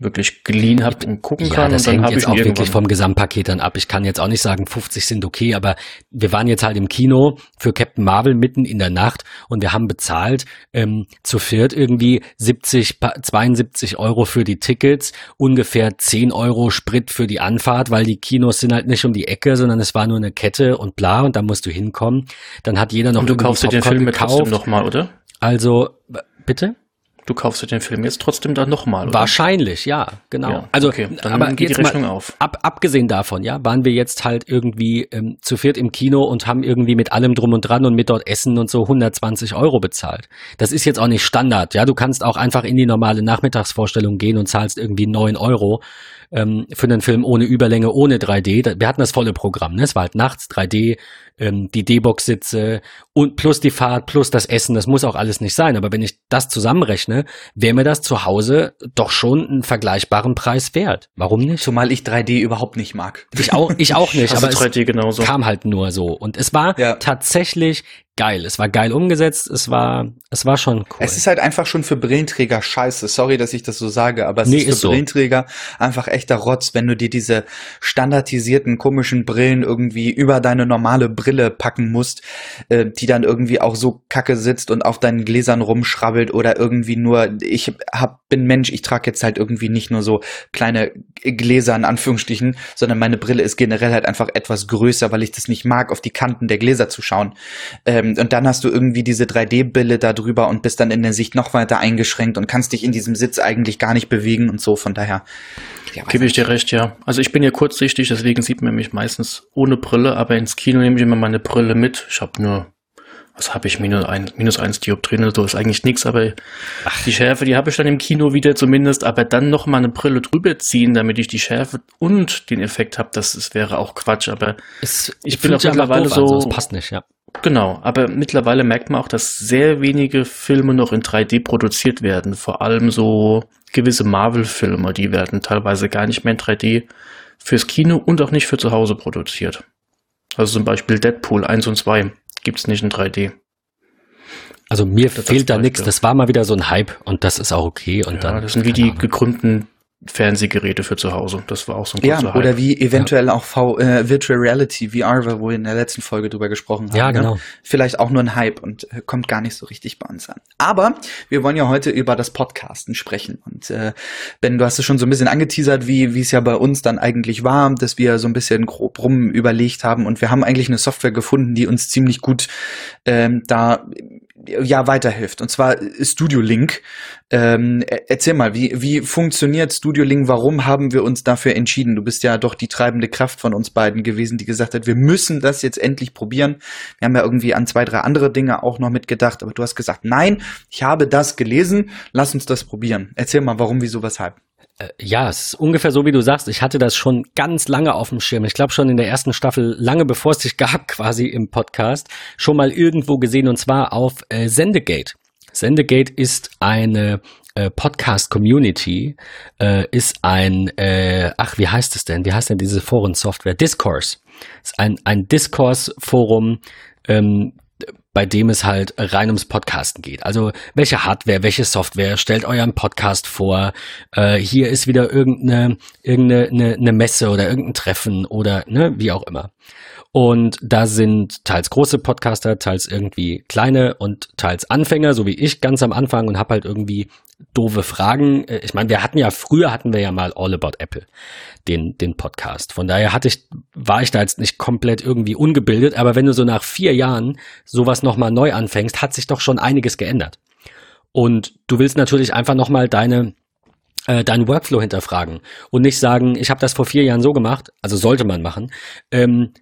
Speaker 1: wirklich geliehen habe und gucken ja, kann.
Speaker 3: Das und dann hängt jetzt auch wirklich vom Gesamtpaket dann ab. Ich kann jetzt auch nicht sagen, 50 sind okay, aber wir waren jetzt halt im Kino für Captain Marvel mitten in der Nacht und wir haben bezahlt ähm, zu viert irgendwie 70, 72 Euro für die Tickets, ungefähr 10 Euro Sprit für die Anfahrt, weil die Kinos sind halt nicht um die Ecke, sondern es war nur eine Kette und bla und da musst du hinkommen. Dann hat jeder noch
Speaker 1: und du kaufst dir den Film gekauft. trotzdem nochmal, oder?
Speaker 3: Also, bitte?
Speaker 1: Du kaufst dir den Film jetzt trotzdem dann nochmal,
Speaker 3: Wahrscheinlich, ja, genau. Ja, also, okay, dann aber geht die Rechnung mal, auf. Ab, abgesehen davon, ja, waren wir jetzt halt irgendwie ähm, zu viert im Kino und haben irgendwie mit allem drum und dran und mit dort Essen und so 120 Euro bezahlt. Das ist jetzt auch nicht Standard, ja. Du kannst auch einfach in die normale Nachmittagsvorstellung gehen und zahlst irgendwie neun Euro ähm, für einen Film ohne Überlänge, ohne 3D. Wir hatten das volle Programm, ne? Es war halt nachts 3D, ähm, die D-Box-Sitze und plus die Fahrt, plus das Essen, das muss auch alles nicht sein. Aber wenn ich das zusammenrechne, wäre mir das zu Hause doch schon einen vergleichbaren Preis wert. Warum nicht?
Speaker 2: Zumal ich 3D überhaupt nicht mag.
Speaker 3: Ich auch, ich auch nicht, aber
Speaker 1: es genauso.
Speaker 3: kam halt nur so. Und es war ja. tatsächlich geil. Es war geil umgesetzt. Es war, es war schon cool.
Speaker 2: Es ist halt einfach schon für Brillenträger scheiße. Sorry, dass ich das so sage, aber es nee, ist für ist Brillenträger so. einfach echter Rotz, wenn du dir diese standardisierten komischen Brillen irgendwie über deine normale Brille packen musst, äh, die dann irgendwie auch so kacke sitzt und auf deinen Gläsern rumschrabbelt oder irgendwie nur, ich hab, bin Mensch, ich trage jetzt halt irgendwie nicht nur so kleine Gläser in Anführungsstrichen, sondern meine Brille ist generell halt einfach etwas größer, weil ich das nicht mag, auf die Kanten der Gläser zu schauen. Ähm, ähm, und dann hast du irgendwie diese 3D-Brille da drüber und bist dann in der Sicht noch weiter eingeschränkt und kannst dich in diesem Sitz eigentlich gar nicht bewegen und so. Von daher.
Speaker 1: Ja, Gebe ich dir recht, ja. Also ich bin ja kurzsichtig, deswegen sieht man mich meistens ohne Brille, aber ins Kino nehme ich immer meine Brille mit. Ich habe nur was habe ich, minus, ein, minus eins Dioptrien so ist eigentlich nichts, aber Ach. die Schärfe, die habe ich dann im Kino wieder zumindest, aber dann noch mal eine Brille drüber ziehen, damit ich die Schärfe und den Effekt habe, das, das wäre auch Quatsch, aber
Speaker 3: es, ich bin auch mittlerweile so, an, passt nicht, ja.
Speaker 1: Genau, aber mittlerweile merkt man auch, dass sehr wenige Filme noch in 3D produziert werden. Vor allem so gewisse Marvel-Filme, die werden teilweise gar nicht mehr in 3D fürs Kino und auch nicht für zu Hause produziert. Also zum Beispiel Deadpool 1 und 2 gibt es nicht in 3D.
Speaker 3: Also mir das fehlt da nichts. Das war mal wieder so ein Hype und das ist auch okay. Und ja, dann,
Speaker 1: das sind wie die gekrümmten Fernsehgeräte für zu Hause. Das war auch so ein
Speaker 2: Ja, oder Hype. wie eventuell ja. auch v äh, Virtual Reality, VR, wo wir in der letzten Folge drüber gesprochen haben.
Speaker 3: Ja, ne? genau. Ne?
Speaker 2: Vielleicht auch nur ein Hype und äh, kommt gar nicht so richtig bei uns an. Aber wir wollen ja heute über das Podcasten sprechen. Und äh, Ben, du hast es schon so ein bisschen angeteasert, wie wie es ja bei uns dann eigentlich war, dass wir so ein bisschen grob rum überlegt haben und wir haben eigentlich eine Software gefunden, die uns ziemlich gut ähm, da ja weiterhilft. Und zwar Studio Link. Ähm, erzähl mal, wie, wie funktioniert Studio Link? Warum haben wir uns dafür entschieden? Du bist ja doch die treibende Kraft von uns beiden gewesen, die gesagt hat, wir müssen das jetzt endlich probieren. Wir haben ja irgendwie an zwei, drei andere Dinge auch noch mitgedacht, aber du hast gesagt, nein, ich habe das gelesen, lass uns das probieren. Erzähl mal, warum, wieso, weshalb.
Speaker 3: Äh, ja, es ist ungefähr so, wie du sagst. Ich hatte das schon ganz lange auf dem Schirm. Ich glaube schon in der ersten Staffel, lange bevor es dich gab, quasi im Podcast, schon mal irgendwo gesehen und zwar auf äh, Sendegate. Sendegate ist eine äh, Podcast-Community, äh, ist ein, äh, ach, wie heißt es denn? Wie heißt denn diese Forensoftware? Discourse. Ist ein, ein Discourse-Forum, ähm, bei dem es halt rein ums Podcasten geht. Also welche Hardware, welche Software, stellt euren Podcast vor. Äh, hier ist wieder irgendeine, irgendeine eine, eine Messe oder irgendein Treffen oder ne, wie auch immer. Und da sind teils große Podcaster, teils irgendwie kleine und teils Anfänger, so wie ich ganz am Anfang und habe halt irgendwie doofe Fragen. Äh, ich meine, wir hatten ja früher hatten wir ja mal All About Apple, den den Podcast. Von daher hatte ich war ich da jetzt nicht komplett irgendwie ungebildet, aber wenn du so nach vier Jahren sowas noch mal neu anfängst, hat sich doch schon einiges geändert. Und du willst natürlich einfach noch mal deine äh, deinen Workflow hinterfragen und nicht sagen, ich habe das vor vier Jahren so gemacht, also sollte man machen. Ähm,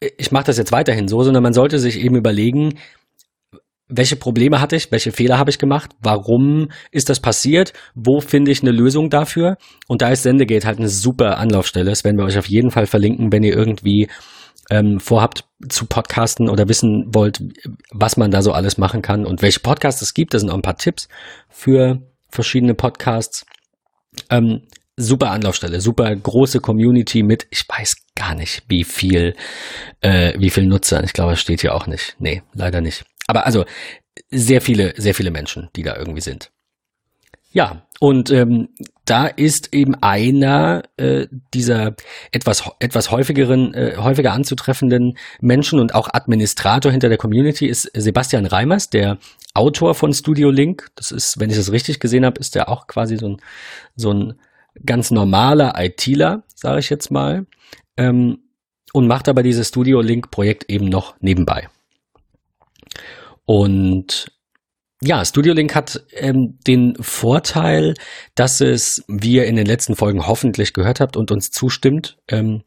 Speaker 3: ich mache das jetzt weiterhin so, sondern man sollte sich eben überlegen, welche Probleme hatte ich, welche Fehler habe ich gemacht, warum ist das passiert, wo finde ich eine Lösung dafür? Und da ist Sendegate halt eine super Anlaufstelle, das werden wir euch auf jeden Fall verlinken, wenn ihr irgendwie ähm, vorhabt zu podcasten oder wissen wollt, was man da so alles machen kann und welche Podcasts es gibt, da sind auch ein paar Tipps für verschiedene Podcasts. Ähm, super Anlaufstelle, super große Community mit, ich weiß gar nicht, wie viel, äh, wie viel Nutzer. Ich glaube, es steht hier auch nicht. Nee, leider nicht. Aber also sehr viele, sehr viele Menschen, die da irgendwie sind. Ja, und ähm, da ist eben einer äh, dieser etwas etwas häufigeren äh, häufiger anzutreffenden Menschen und auch Administrator hinter der Community ist Sebastian Reimers, der Autor von Studio Link. Das ist, wenn ich das richtig gesehen habe, ist der auch quasi so ein so ein ganz normaler ITler, sage ich jetzt mal, ähm, und macht aber dieses Studio Link Projekt eben noch nebenbei. Und ja, Studio Link hat ähm, den Vorteil, dass es, wie ihr in den letzten Folgen hoffentlich gehört habt und uns zustimmt, ähm,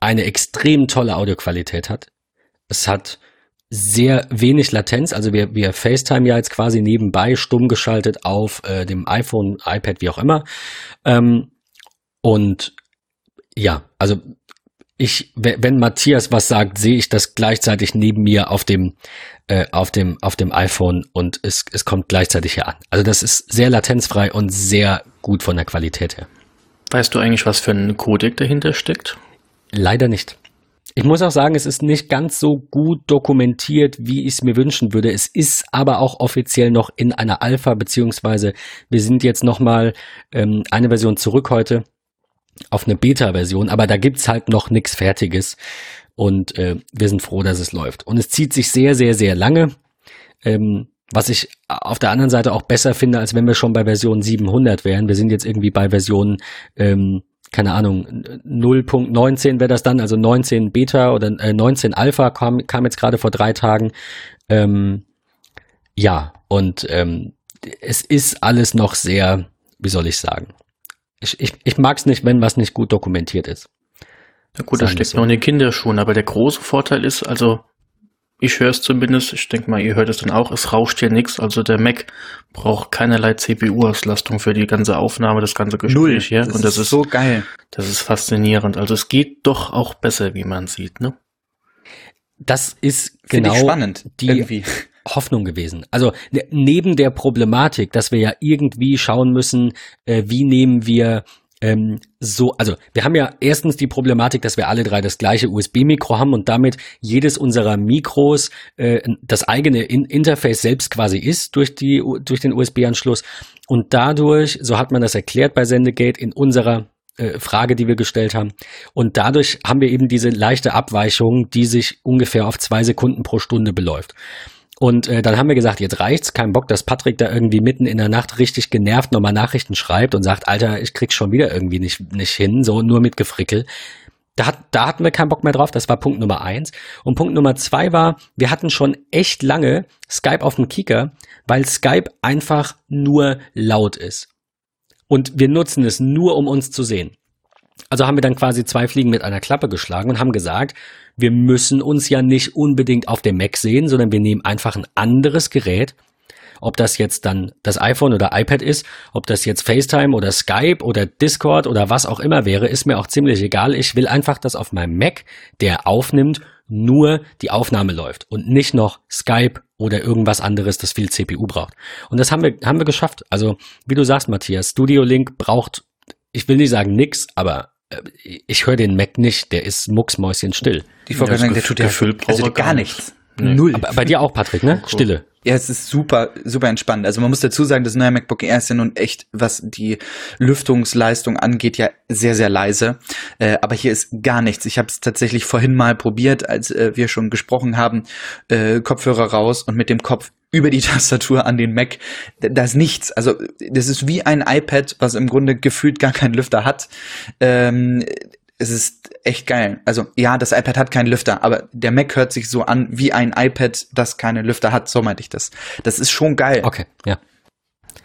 Speaker 3: eine extrem tolle Audioqualität hat. Es hat sehr wenig Latenz, also wir, wir FaceTime ja jetzt quasi nebenbei stumm geschaltet auf äh, dem iPhone, iPad, wie auch immer. Ähm, und ja, also ich, wenn Matthias was sagt, sehe ich das gleichzeitig neben mir auf dem, äh, auf dem, auf dem iPhone und es, es kommt gleichzeitig hier an. Also das ist sehr latenzfrei und sehr gut von der Qualität her.
Speaker 1: Weißt du eigentlich, was für ein Codec dahinter steckt?
Speaker 3: Leider nicht. Ich muss auch sagen, es ist nicht ganz so gut dokumentiert, wie ich es mir wünschen würde. Es ist aber auch offiziell noch in einer Alpha, beziehungsweise wir sind jetzt nochmal ähm, eine Version zurück heute auf eine Beta-Version, aber da gibt's halt noch nichts Fertiges und äh, wir sind froh, dass es läuft. Und es zieht sich sehr, sehr, sehr lange. Ähm, was ich auf der anderen Seite auch besser finde, als wenn wir schon bei Version 700 wären. Wir sind jetzt irgendwie bei Version ähm, keine Ahnung, 0.19 wäre das dann, also 19 Beta oder äh, 19 Alpha kam, kam jetzt gerade vor drei Tagen. Ähm, ja, und ähm, es ist alles noch sehr, wie soll ich sagen? Ich, ich, ich mag es nicht, wenn was nicht gut dokumentiert ist.
Speaker 1: Na gut, da steckt so. noch in den Kinderschuhen, aber der große Vorteil ist, also ich höre es zumindest, ich denke mal, ihr hört es dann auch, es rauscht hier nichts. Also der Mac braucht keinerlei CPU-Auslastung für die ganze Aufnahme, das ganze Gespräch Null. hier. Das und das ist, ist so geil. Das ist faszinierend. Also es geht doch auch besser, wie man sieht, ne?
Speaker 3: Das ist genau spannend, die irgendwie. Hoffnung gewesen. Also ne, neben der Problematik, dass wir ja irgendwie schauen müssen, äh, wie nehmen wir ähm, so, also wir haben ja erstens die Problematik, dass wir alle drei das gleiche USB-Mikro haben und damit jedes unserer Mikros äh, das eigene In Interface selbst quasi ist durch die durch den USB-Anschluss und dadurch, so hat man das erklärt bei Sendegate in unserer äh, Frage, die wir gestellt haben. Und dadurch haben wir eben diese leichte Abweichung, die sich ungefähr auf zwei Sekunden pro Stunde beläuft. Und äh, dann haben wir gesagt, jetzt reicht's, kein Bock, dass Patrick da irgendwie mitten in der Nacht richtig genervt nochmal Nachrichten schreibt und sagt, Alter, ich krieg's schon wieder irgendwie nicht, nicht hin, so nur mit Gefrickel. Da, hat, da hatten wir keinen Bock mehr drauf. Das war Punkt Nummer eins. Und Punkt Nummer zwei war, wir hatten schon echt lange Skype auf dem Kicker, weil Skype einfach nur laut ist. Und wir nutzen es nur, um uns zu sehen. Also haben wir dann quasi zwei Fliegen mit einer Klappe geschlagen und haben gesagt, wir müssen uns ja nicht unbedingt auf dem Mac sehen, sondern wir nehmen einfach ein anderes Gerät. Ob das jetzt dann das iPhone oder iPad ist, ob das jetzt FaceTime oder Skype oder Discord oder was auch immer wäre, ist mir auch ziemlich egal. Ich will einfach, dass auf meinem Mac, der aufnimmt, nur die Aufnahme läuft und nicht noch Skype oder irgendwas anderes, das viel CPU braucht. Und das haben wir, haben wir geschafft. Also, wie du sagst, Matthias, Studio Link braucht, ich will nicht sagen nix, aber äh, ich höre den Mac nicht, der ist mucksmäuschenstill.
Speaker 2: Die Vorgang, der tut ja also gar nichts.
Speaker 3: Nee. Null. Aber bei dir auch, Patrick, ne? Cool. Stille.
Speaker 2: Ja, es ist super, super entspannt. Also man muss dazu sagen, das neue MacBook Air ist ja nun echt, was die Lüftungsleistung angeht, ja sehr, sehr leise. Äh, aber hier ist gar nichts. Ich habe es tatsächlich vorhin mal probiert, als äh, wir schon gesprochen haben, äh, Kopfhörer raus und mit dem Kopf über die Tastatur an den Mac. Da ist nichts. Also das ist wie ein iPad, was im Grunde gefühlt gar keinen Lüfter hat. Ähm, es ist echt geil. Also ja, das iPad hat keinen Lüfter, aber der Mac hört sich so an wie ein iPad, das keine Lüfter hat. So meinte ich das. Das ist schon geil.
Speaker 3: Okay, ja.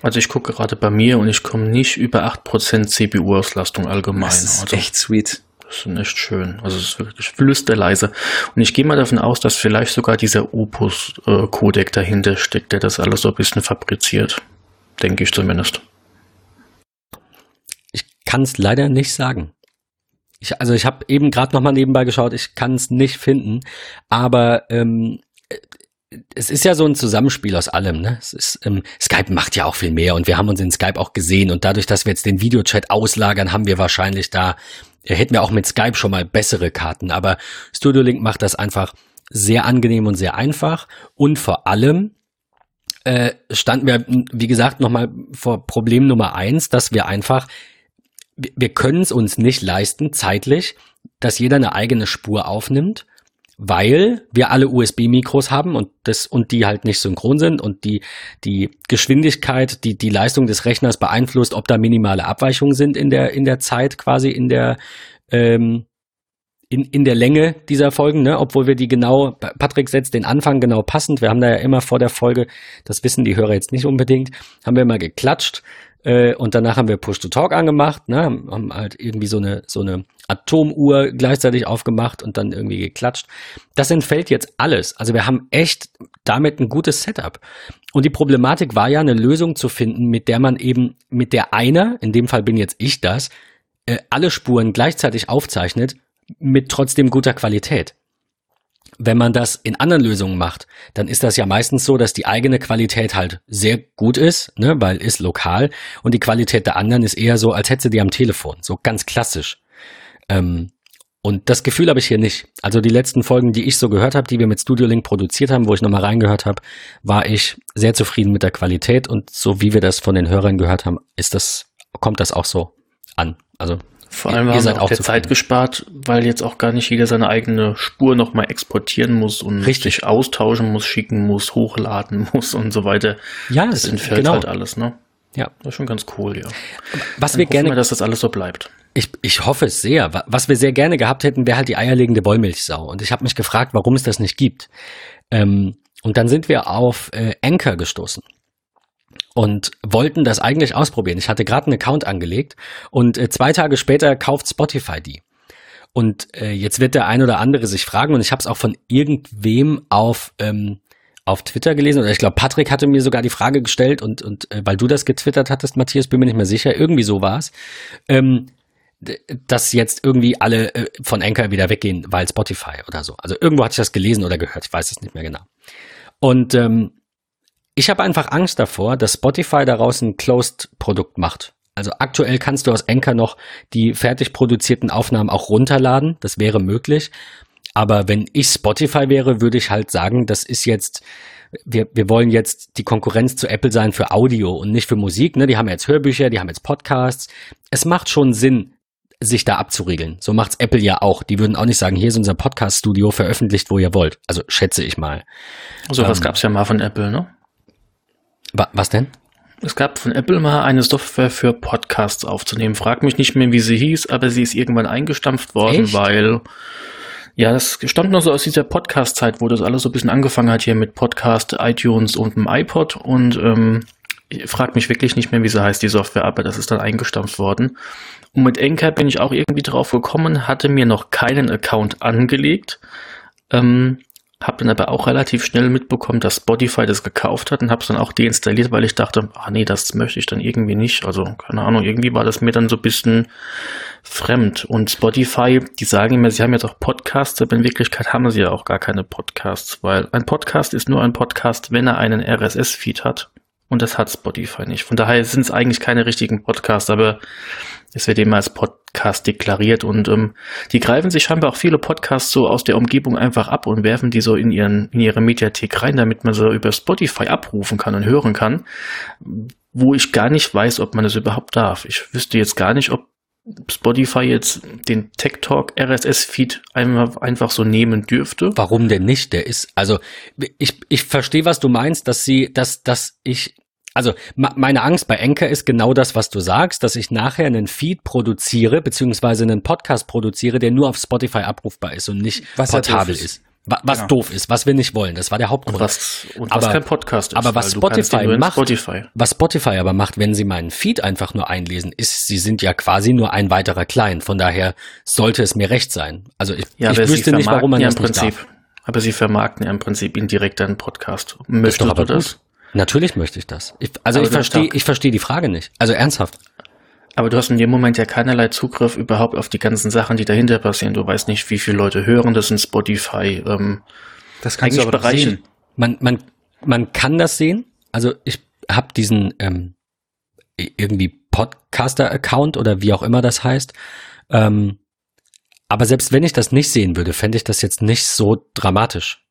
Speaker 1: Also ich gucke gerade bei mir und ich komme nicht über 8% CPU-Auslastung allgemein. Das
Speaker 2: ist
Speaker 1: also,
Speaker 2: echt sweet.
Speaker 1: Das ist echt schön. Also es ist wirklich flüsterleise. Und ich gehe mal davon aus, dass vielleicht sogar dieser Opus-Codec dahinter steckt, der das alles so ein bisschen fabriziert. Denke ich zumindest.
Speaker 3: Ich kann es leider nicht sagen. Ich, also ich habe eben gerade noch mal nebenbei geschaut, ich kann es nicht finden, aber ähm, es ist ja so ein Zusammenspiel aus allem. Ne? Es ist, ähm, Skype macht ja auch viel mehr und wir haben uns in Skype auch gesehen und dadurch, dass wir jetzt den Videochat auslagern, haben wir wahrscheinlich da, äh, hätten wir auch mit Skype schon mal bessere Karten. Aber Studio Link macht das einfach sehr angenehm und sehr einfach und vor allem äh, standen wir, wie gesagt, nochmal vor Problem Nummer eins, dass wir einfach wir können es uns nicht leisten, zeitlich, dass jeder eine eigene Spur aufnimmt, weil wir alle USB-Mikros haben und das und die halt nicht synchron sind und die die Geschwindigkeit, die die Leistung des Rechners beeinflusst, ob da minimale Abweichungen sind in der in der Zeit quasi in der ähm, in, in der Länge dieser Folgen, ne, obwohl wir die genau, Patrick setzt den Anfang genau passend. Wir haben da ja immer vor der Folge, das wissen die Hörer jetzt nicht unbedingt, haben wir immer geklatscht äh, und danach haben wir Push-to-Talk angemacht, ne, haben halt irgendwie so eine, so eine Atomuhr gleichzeitig aufgemacht und dann irgendwie geklatscht. Das entfällt jetzt alles. Also wir haben echt damit ein gutes Setup. Und die Problematik war ja, eine Lösung zu finden, mit der man eben, mit der einer, in dem Fall bin jetzt ich das, äh, alle Spuren gleichzeitig aufzeichnet, mit trotzdem guter Qualität. Wenn man das in anderen Lösungen macht, dann ist das ja meistens so, dass die eigene Qualität halt sehr gut ist, ne, weil ist lokal und die Qualität der anderen ist eher so, als hätte sie die am Telefon, so ganz klassisch. Ähm, und das Gefühl habe ich hier nicht. Also die letzten Folgen, die ich so gehört habe, die wir mit Studio Link produziert haben, wo ich nochmal reingehört habe, war ich sehr zufrieden mit der Qualität und so wie wir das von den Hörern gehört haben, ist das, kommt das auch so an. Also
Speaker 1: vor allem ihr, haben wir auch der Zeit gespart, weil jetzt auch gar nicht jeder seine eigene Spur nochmal exportieren muss und
Speaker 3: richtig
Speaker 1: austauschen muss, schicken muss, hochladen muss und so weiter.
Speaker 3: Ja, das entfällt genau. halt
Speaker 1: alles, ne?
Speaker 3: Ja.
Speaker 1: Das ist schon ganz cool, ja.
Speaker 3: Was Dann wir gerne,
Speaker 1: wir, dass das alles so bleibt.
Speaker 3: Ich, ich hoffe es sehr. Was wir sehr gerne gehabt hätten, wäre halt die eierlegende Wollmilchsau. Und ich habe mich gefragt, warum es das nicht gibt. Ähm, und dann sind wir auf äh, Anchor gestoßen und wollten das eigentlich ausprobieren. Ich hatte gerade einen Account angelegt und äh, zwei Tage später kauft Spotify die. Und äh, jetzt wird der ein oder andere sich fragen, und ich habe es auch von irgendwem auf, ähm, auf Twitter gelesen, oder ich glaube, Patrick hatte mir sogar die Frage gestellt, und, und äh, weil du das getwittert hattest, Matthias, bin mir nicht mehr sicher, irgendwie so war es, ähm, dass jetzt irgendwie alle äh, von Anchor wieder weggehen, weil Spotify oder so. Also irgendwo hatte ich das gelesen oder gehört, ich weiß es nicht mehr genau. Und ähm, ich habe einfach Angst davor, dass Spotify daraus ein Closed-Produkt macht. Also aktuell kannst du aus Anchor noch die fertig produzierten Aufnahmen auch runterladen. Das wäre möglich. Aber wenn ich Spotify wäre, würde ich halt sagen, das ist jetzt, wir, wir wollen jetzt die Konkurrenz zu Apple sein für Audio und nicht für Musik. Ne? Die haben jetzt Hörbücher, die haben jetzt Podcasts. Es macht schon Sinn, sich da abzuriegeln. So macht's Apple ja auch. Die würden auch nicht sagen, hier ist unser Podcast-Studio, veröffentlicht, wo ihr wollt. Also schätze ich mal.
Speaker 1: So also, was ähm, gab's ja mal von Apple, ne?
Speaker 3: Was denn?
Speaker 1: Es gab von Apple mal eine Software für Podcasts aufzunehmen. Frag mich nicht mehr, wie sie hieß, aber sie ist irgendwann eingestampft worden, Echt? weil ja, das stammt noch so aus dieser Podcast-Zeit, wo das alles so ein bisschen angefangen hat hier mit Podcast, iTunes und dem iPod und ähm, ich frag mich wirklich nicht mehr, wie sie heißt, die Software, aber das ist dann eingestampft worden. Und mit Anchor bin ich auch irgendwie drauf gekommen, hatte mir noch keinen Account angelegt. Ähm, habe dann aber auch relativ schnell mitbekommen, dass Spotify das gekauft hat und habe es dann auch deinstalliert, weil ich dachte, ah nee, das möchte ich dann irgendwie nicht. Also keine Ahnung, irgendwie war das mir dann so ein bisschen fremd. Und Spotify, die sagen immer, sie haben jetzt auch Podcasts, aber in Wirklichkeit haben sie ja auch gar keine Podcasts, weil ein Podcast ist nur ein Podcast, wenn er einen RSS-Feed hat. Und das hat Spotify nicht. Von daher sind es eigentlich keine richtigen Podcasts, aber es wird immer als Podcast deklariert und ähm, die greifen sich scheinbar auch viele Podcasts so aus der Umgebung einfach ab und werfen die so in ihren in ihre Mediathek rein, damit man so über Spotify abrufen kann und hören kann, wo ich gar nicht weiß, ob man das überhaupt darf. Ich wüsste jetzt gar nicht, ob Spotify jetzt den Tech Talk RSS Feed einfach, einfach so nehmen dürfte.
Speaker 3: Warum denn nicht? Der ist, also ich, ich verstehe, was du meinst, dass sie, dass, dass ich also meine Angst bei Enker ist genau das, was du sagst, dass ich nachher einen Feed produziere, beziehungsweise einen Podcast produziere, der nur auf Spotify abrufbar ist und nicht was portabel ist. ist. Was genau. doof ist, was wir nicht wollen, das war der Hauptgrund.
Speaker 1: Und was, und aber, was kein Podcast ist.
Speaker 3: Aber was Spotify macht, Spotify. was Spotify aber macht, wenn Sie meinen Feed einfach nur einlesen, ist, Sie sind ja quasi nur ein weiterer Client. Von daher sollte es mir recht sein. Also ich,
Speaker 1: ja, ich wüsste nicht, warum man ja das im Prinzip, darf. Aber Sie vermarkten ja im Prinzip indirekt einen Podcast.
Speaker 3: Möchtest du das? Gut. Natürlich möchte ich das. Ich, also aber ich verstehe, ich verstehe die Frage nicht. Also ernsthaft.
Speaker 1: Aber du hast in dem Moment ja keinerlei Zugriff überhaupt auf die ganzen Sachen, die dahinter passieren. Du weißt nicht, wie viele Leute hören das in Spotify. Ähm,
Speaker 3: das kannst du aber Bereiche. Sehen. Man, man, man kann das sehen. Also ich habe diesen ähm, irgendwie Podcaster-Account oder wie auch immer das heißt. Ähm, aber selbst wenn ich das nicht sehen würde, fände ich das jetzt nicht so dramatisch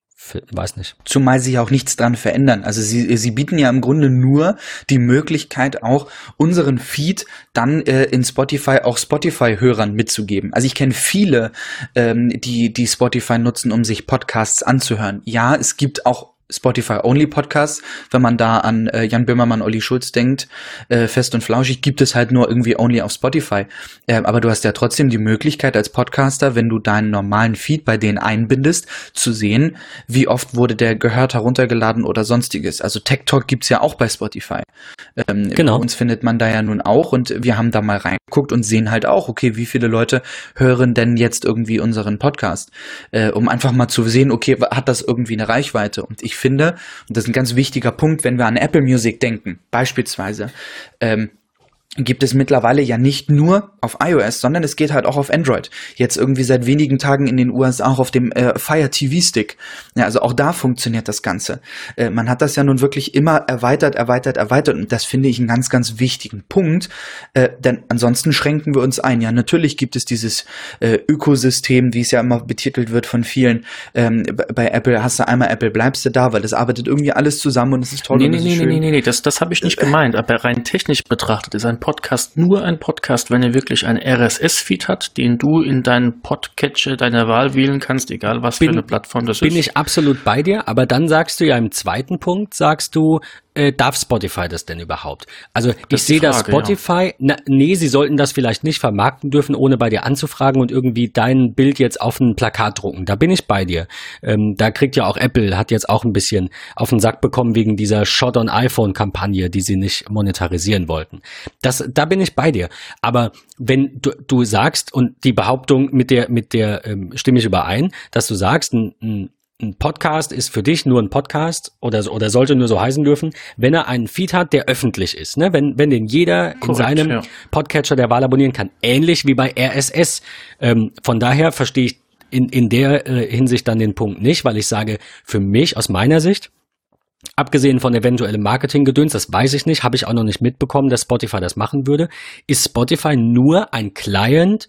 Speaker 3: weiß nicht.
Speaker 2: Zumal ja auch nichts dran verändern. Also sie, sie bieten ja im Grunde nur die Möglichkeit, auch unseren Feed dann äh, in Spotify auch Spotify-Hörern mitzugeben. Also ich kenne viele, ähm, die, die Spotify nutzen, um sich Podcasts anzuhören. Ja, es gibt auch Spotify-Only-Podcasts. Wenn man da an äh, Jan Böhmermann, Olli Schulz denkt, äh, fest und flauschig, gibt es halt nur irgendwie only auf Spotify. Äh, aber du hast ja trotzdem die Möglichkeit als Podcaster, wenn du deinen normalen Feed bei denen einbindest, zu sehen, wie oft wurde der gehört, heruntergeladen oder sonstiges. Also Tech Talk gibt's ja auch bei Spotify. Ähm, genau. Uns findet man da ja nun auch und wir haben da mal reingeguckt und sehen halt auch, okay, wie viele Leute hören denn jetzt irgendwie unseren Podcast, äh, um einfach mal zu sehen, okay, hat das irgendwie eine Reichweite? Und ich finde, und das ist ein ganz wichtiger Punkt, wenn wir an Apple Music denken, beispielsweise, ähm, gibt es mittlerweile ja nicht nur auf iOS, sondern es geht halt auch auf Android. Jetzt irgendwie seit wenigen Tagen in den USA auch auf dem äh, Fire TV Stick. Ja, also auch da funktioniert das Ganze. Äh, man hat das ja nun wirklich immer erweitert, erweitert, erweitert und das finde ich einen ganz, ganz wichtigen Punkt, äh, denn ansonsten schränken wir uns ein. Ja, natürlich gibt es dieses äh, Ökosystem, wie es ja immer betitelt wird von vielen. Ähm, bei Apple hast du einmal Apple, bleibst du da, weil das arbeitet irgendwie alles zusammen und es ist toll.
Speaker 1: Nee,
Speaker 2: nee,
Speaker 1: nee, nee, nee, nee, nee, das, das habe ich nicht gemeint, aber rein technisch betrachtet ist ein Podcast nur ein Podcast, wenn er wirklich ein RSS-Feed hat, den du in deinen Podcatcher deiner Wahl wählen kannst, egal was bin, für eine Plattform das
Speaker 3: bin
Speaker 1: ist.
Speaker 3: Bin ich absolut bei dir, aber dann sagst du ja im zweiten Punkt, sagst du, äh, darf Spotify das denn überhaupt? Also ich sehe das Spotify, ja. na, nee, sie sollten das vielleicht nicht vermarkten dürfen, ohne bei dir anzufragen und irgendwie dein Bild jetzt auf ein Plakat drucken. Da bin ich bei dir. Ähm, da kriegt ja auch Apple, hat jetzt auch ein bisschen auf den Sack bekommen wegen dieser Shot on iPhone-Kampagne, die sie nicht monetarisieren wollten. Das, da bin ich bei dir. Aber wenn du, du sagst, und die Behauptung mit der, mit der ähm, stimme ich überein, dass du sagst, ein, ein ein Podcast ist für dich nur ein Podcast oder, oder sollte nur so heißen dürfen, wenn er einen Feed hat, der öffentlich ist. Ne? Wenn, wenn den jeder Korrekt, in seinem ja. Podcatcher der Wahl abonnieren kann. Ähnlich wie bei RSS. Ähm, von daher verstehe ich in, in der äh, Hinsicht dann den Punkt nicht, weil ich sage, für mich aus meiner Sicht, Abgesehen von eventuellem Marketinggedöns, das weiß ich nicht, habe ich auch noch nicht mitbekommen, dass Spotify das machen würde, ist Spotify nur ein Client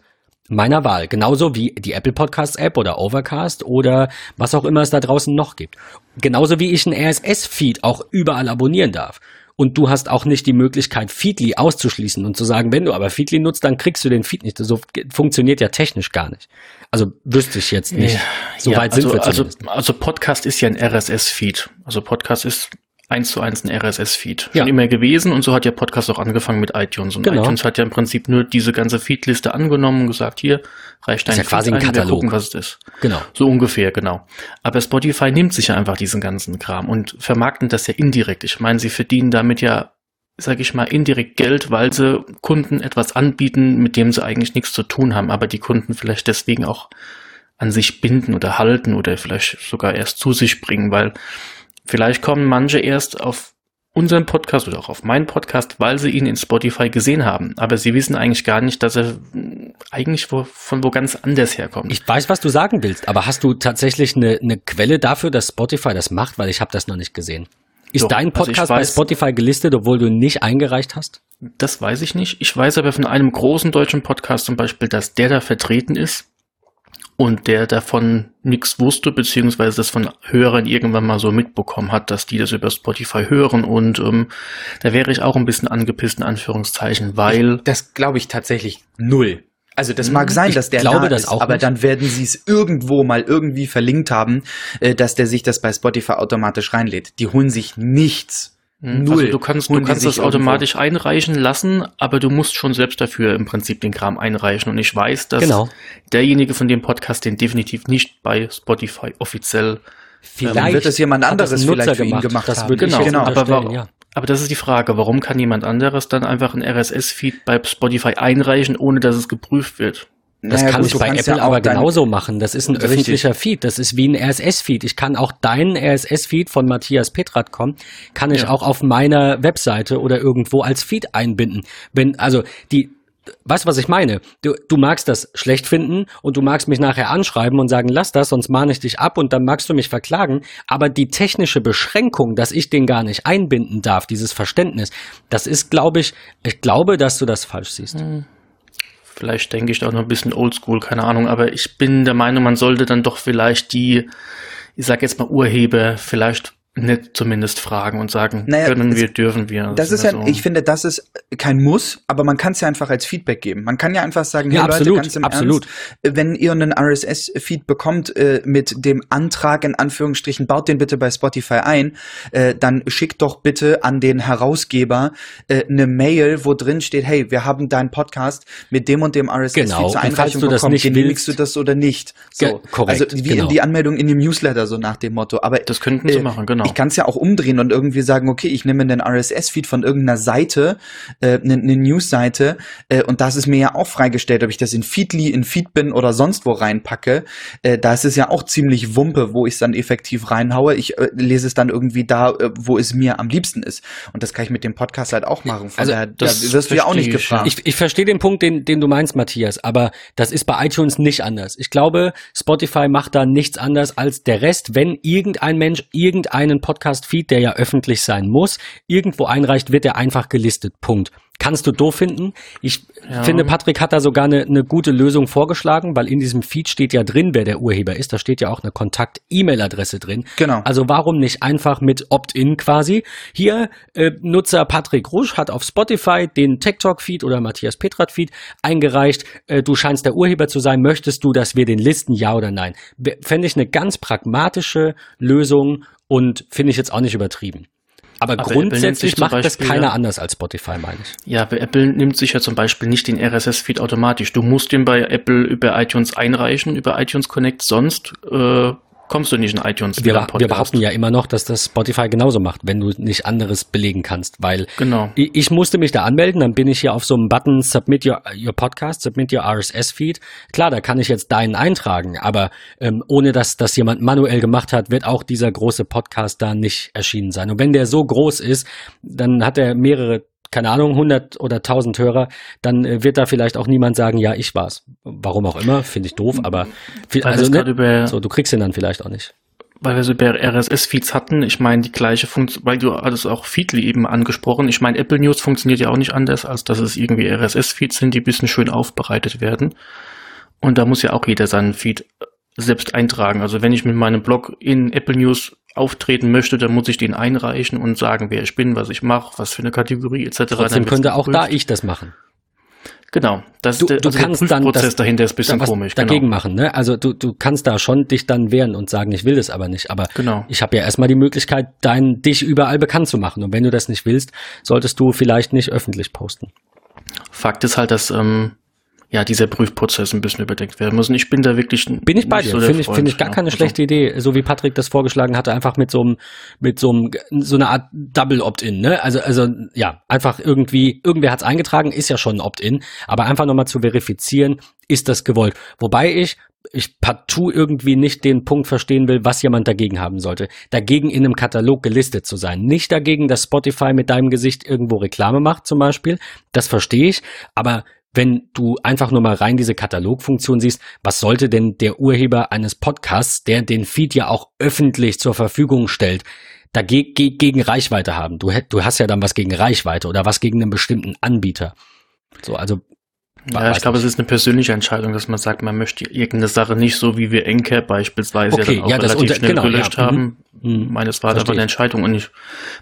Speaker 3: meiner Wahl. Genauso wie die Apple Podcasts App oder Overcast oder was auch immer es da draußen noch gibt. Genauso wie ich einen RSS-Feed auch überall abonnieren darf. Und du hast auch nicht die Möglichkeit, Feedly auszuschließen und zu sagen, wenn du aber Feedly nutzt, dann kriegst du den Feed nicht. So funktioniert ja technisch gar nicht. Also wüsste ich jetzt nicht. Ja,
Speaker 1: so ja, weit also, sind wir also, also Podcast ist ja ein RSS-Feed. Also Podcast ist eins zu eins ein RSS-Feed. Schon ja. immer gewesen und so hat der Podcast auch angefangen mit iTunes. Und genau. iTunes hat ja im Prinzip nur diese ganze Feedliste angenommen und gesagt, hier, reicht dein
Speaker 3: das ist ja quasi ein, ein Katalog. Wir
Speaker 1: gucken, was es ist.
Speaker 3: Genau.
Speaker 1: So ungefähr, genau. Aber Spotify nimmt sich ja einfach diesen ganzen Kram und vermarkten das ja indirekt. Ich meine, sie verdienen damit ja sage ich mal, indirekt Geld, weil sie Kunden etwas anbieten, mit dem sie eigentlich nichts zu tun haben, aber die Kunden vielleicht deswegen auch an sich binden oder halten oder vielleicht sogar erst zu sich bringen, weil vielleicht kommen manche erst auf unseren Podcast oder auch auf meinen Podcast, weil sie ihn in Spotify gesehen haben. Aber sie wissen eigentlich gar nicht, dass er eigentlich wo, von wo ganz anders herkommt.
Speaker 3: Ich weiß, was du sagen willst, aber hast du tatsächlich eine, eine Quelle dafür, dass Spotify das macht? Weil ich habe das noch nicht gesehen. Ist Doch, dein also Podcast also weiß, bei Spotify gelistet, obwohl du nicht eingereicht hast?
Speaker 1: Das weiß ich nicht. Ich weiß aber von einem großen deutschen Podcast zum Beispiel, dass der da vertreten ist und der davon nichts wusste, beziehungsweise das von Hörern irgendwann mal so mitbekommen hat, dass die das über Spotify hören und ähm, da wäre ich auch ein bisschen angepisst, in Anführungszeichen, weil...
Speaker 2: Das glaube ich tatsächlich null. Also das mag sein, dass der
Speaker 3: glaube,
Speaker 2: da
Speaker 3: das
Speaker 2: ist,
Speaker 3: auch
Speaker 2: aber nicht. dann werden sie es irgendwo mal irgendwie verlinkt haben, äh, dass der sich das bei Spotify automatisch reinlädt. Die holen sich nichts
Speaker 1: hm, Null. Also du kannst, du kannst das automatisch irgendwo. einreichen lassen, aber du musst schon selbst dafür im Prinzip den Kram einreichen. Und ich weiß, dass
Speaker 3: genau.
Speaker 1: derjenige von dem Podcast den definitiv nicht bei Spotify offiziell
Speaker 2: Vielleicht ähm, wird es jemand anderes vielleicht für ihn gemacht
Speaker 3: das haben. Genau,
Speaker 1: genau. Aber, war, ja. aber das ist die Frage, warum kann jemand anderes dann einfach ein RSS-Feed bei Spotify einreichen, ohne dass es geprüft wird?
Speaker 3: Das naja, kann gut, ich bei Apple ja aber genauso machen. Das ist ein richtig. öffentlicher Feed. Das ist wie ein RSS-Feed. Ich kann auch deinen RSS-Feed von Matthias Petratcom, kann ich ja. auch auf meiner Webseite oder irgendwo als Feed einbinden. Wenn, also die, weißt du, was ich meine? Du, du magst das schlecht finden und du magst mich nachher anschreiben und sagen, lass das, sonst mahne ich dich ab und dann magst du mich verklagen. Aber die technische Beschränkung, dass ich den gar nicht einbinden darf, dieses Verständnis, das ist, glaube ich, ich glaube, dass du das falsch siehst. Hm.
Speaker 1: Vielleicht denke ich da auch noch ein bisschen oldschool, keine Ahnung, aber ich bin der Meinung, man sollte dann doch vielleicht die, ich sag jetzt mal Urheber, vielleicht nicht zumindest fragen und sagen, naja, können wir, dürfen wir.
Speaker 2: Das, ist ja, so. ich finde, das ist kein Muss, aber man kann es ja einfach als Feedback geben. Man kann ja einfach sagen,
Speaker 3: hey ja, Leute, absolut, ganz im absolut.
Speaker 2: Ernst, wenn ihr einen RSS-Feed bekommt äh, mit dem Antrag in Anführungsstrichen, baut den bitte bei Spotify ein, äh, dann schickt doch bitte an den Herausgeber äh, eine Mail, wo drin steht, hey, wir haben deinen Podcast mit dem und dem RSS-Feed
Speaker 3: genau.
Speaker 2: zur Einreichung du bekommen, genehmigst du das oder nicht? So,
Speaker 3: korrekt,
Speaker 2: also wie genau. in die Anmeldung in dem Newsletter, so nach dem Motto. Aber
Speaker 1: das könnten sie äh, machen, genau.
Speaker 2: Ich kann es ja auch umdrehen und irgendwie sagen, okay, ich nehme einen RSS-Feed von irgendeiner Seite, äh, eine, eine News-Seite, äh, und das ist mir ja auch freigestellt, ob ich das in Feedly, in Feedbin oder sonst wo reinpacke. Äh, da ist es ja auch ziemlich Wumpe, wo ich es dann effektiv reinhaue. Ich äh, lese es dann irgendwie da, äh, wo es mir am liebsten ist. Und das kann ich mit dem Podcast halt auch machen.
Speaker 3: Von also daher, das da wirst du ja auch nicht gefragt. Ich, ich verstehe den Punkt, den, den du meinst, Matthias, aber das ist bei iTunes nicht anders. Ich glaube, Spotify macht da nichts anders als der Rest, wenn irgendein Mensch irgendeinen Podcast Podcast-Feed, der ja öffentlich sein muss, irgendwo einreicht, wird er einfach gelistet. Punkt. Kannst du doof finden. Ich ja. finde, Patrick hat da sogar eine, eine gute Lösung vorgeschlagen, weil in diesem Feed steht ja drin, wer der Urheber ist. Da steht ja auch eine Kontakt-E-Mail-Adresse drin.
Speaker 2: Genau.
Speaker 3: Also warum nicht einfach mit Opt-in quasi? Hier, äh, Nutzer Patrick Rusch hat auf Spotify den Tech Talk Feed oder Matthias Petrat Feed eingereicht. Äh, du scheinst der Urheber zu sein. Möchtest du, dass wir den listen? Ja oder nein? Fände ich eine ganz pragmatische Lösung und finde ich jetzt auch nicht übertrieben. Aber, aber grundsätzlich macht Beispiel, das keiner anders als Spotify, meine ich.
Speaker 1: Ja, aber Apple nimmt sich ja zum Beispiel nicht den RSS-Feed automatisch. Du musst den bei Apple über iTunes einreichen, über iTunes Connect, sonst äh, kommst du nicht in iTunes.
Speaker 3: Wir, wir, behaupten ja immer noch, dass das Spotify genauso macht, wenn du nicht anderes belegen kannst, weil
Speaker 1: genau.
Speaker 3: ich, ich, musste mich da anmelden, dann bin ich hier auf so einem Button Submit your, your Podcast, Submit your RSS Feed. Klar, da kann ich jetzt deinen eintragen, aber ähm, ohne dass das jemand manuell gemacht hat, wird auch dieser große Podcast da nicht erschienen sein. Und wenn der so groß ist, dann hat er mehrere keine Ahnung, 100 oder 1000 Hörer, dann äh, wird da vielleicht auch niemand sagen, ja, ich war's. Warum auch immer, finde ich doof, aber viel, also ne, über, so, du kriegst ihn dann vielleicht auch nicht.
Speaker 1: Weil wir so über RSS-Feeds hatten, ich meine, die gleiche Funktion, weil du hattest auch Feedly eben angesprochen. Ich meine, Apple News funktioniert ja auch nicht anders, als dass es irgendwie RSS-Feeds sind, die ein bisschen schön aufbereitet werden. Und da muss ja auch jeder seinen Feed selbst eintragen. Also wenn ich mit meinem Blog in Apple News auftreten möchte, dann muss ich den einreichen und sagen, wer ich bin, was ich mache, was für eine Kategorie etc.
Speaker 3: Trotzdem könnte auch da ich das machen.
Speaker 1: Genau,
Speaker 3: das du, der, also kannst der Prozess dann das,
Speaker 1: dahinter ist ein bisschen komisch.
Speaker 3: Dagegen genau. machen, ne? Also du, du kannst da schon dich dann wehren und sagen, ich will das aber nicht. Aber
Speaker 1: genau.
Speaker 3: ich habe ja erstmal die Möglichkeit, dein, dich überall bekannt zu machen. Und wenn du das nicht willst, solltest du vielleicht nicht öffentlich posten.
Speaker 1: Fakt ist halt, dass ähm, ja, dieser Prüfprozess ein bisschen überdenkt werden muss. Und ich bin da wirklich.
Speaker 3: Bin ich bei dir. Finde ich, finde ich gar keine ja, schlechte also. Idee, so wie Patrick das vorgeschlagen hatte, einfach mit so einem, mit so einem, so einer Art Double Opt-in, ne? Also, also, ja, einfach irgendwie, irgendwer hat es eingetragen, ist ja schon ein Opt-in, aber einfach nochmal zu verifizieren, ist das gewollt. Wobei ich ich partout irgendwie nicht den Punkt verstehen will, was jemand dagegen haben sollte. Dagegen in einem Katalog gelistet zu sein. Nicht dagegen, dass Spotify mit deinem Gesicht irgendwo Reklame macht zum Beispiel. Das verstehe ich. Aber wenn du einfach nur mal rein diese Katalogfunktion siehst, was sollte denn der Urheber eines Podcasts, der den Feed ja auch öffentlich zur Verfügung stellt, dagegen gegen Reichweite haben? Du, du hast ja dann was gegen Reichweite oder was gegen einen bestimmten Anbieter. So, also
Speaker 1: ja, ich glaube, es ist eine persönliche Entscheidung, dass man sagt, man möchte irgendeine Sache nicht so, wie wir Enker beispielsweise
Speaker 3: okay,
Speaker 1: dann auch
Speaker 3: ja, relativ unter,
Speaker 1: schnell
Speaker 3: genau,
Speaker 1: gelöscht
Speaker 3: ja.
Speaker 1: haben. Mhm. Meines war aber eine Entscheidung und ich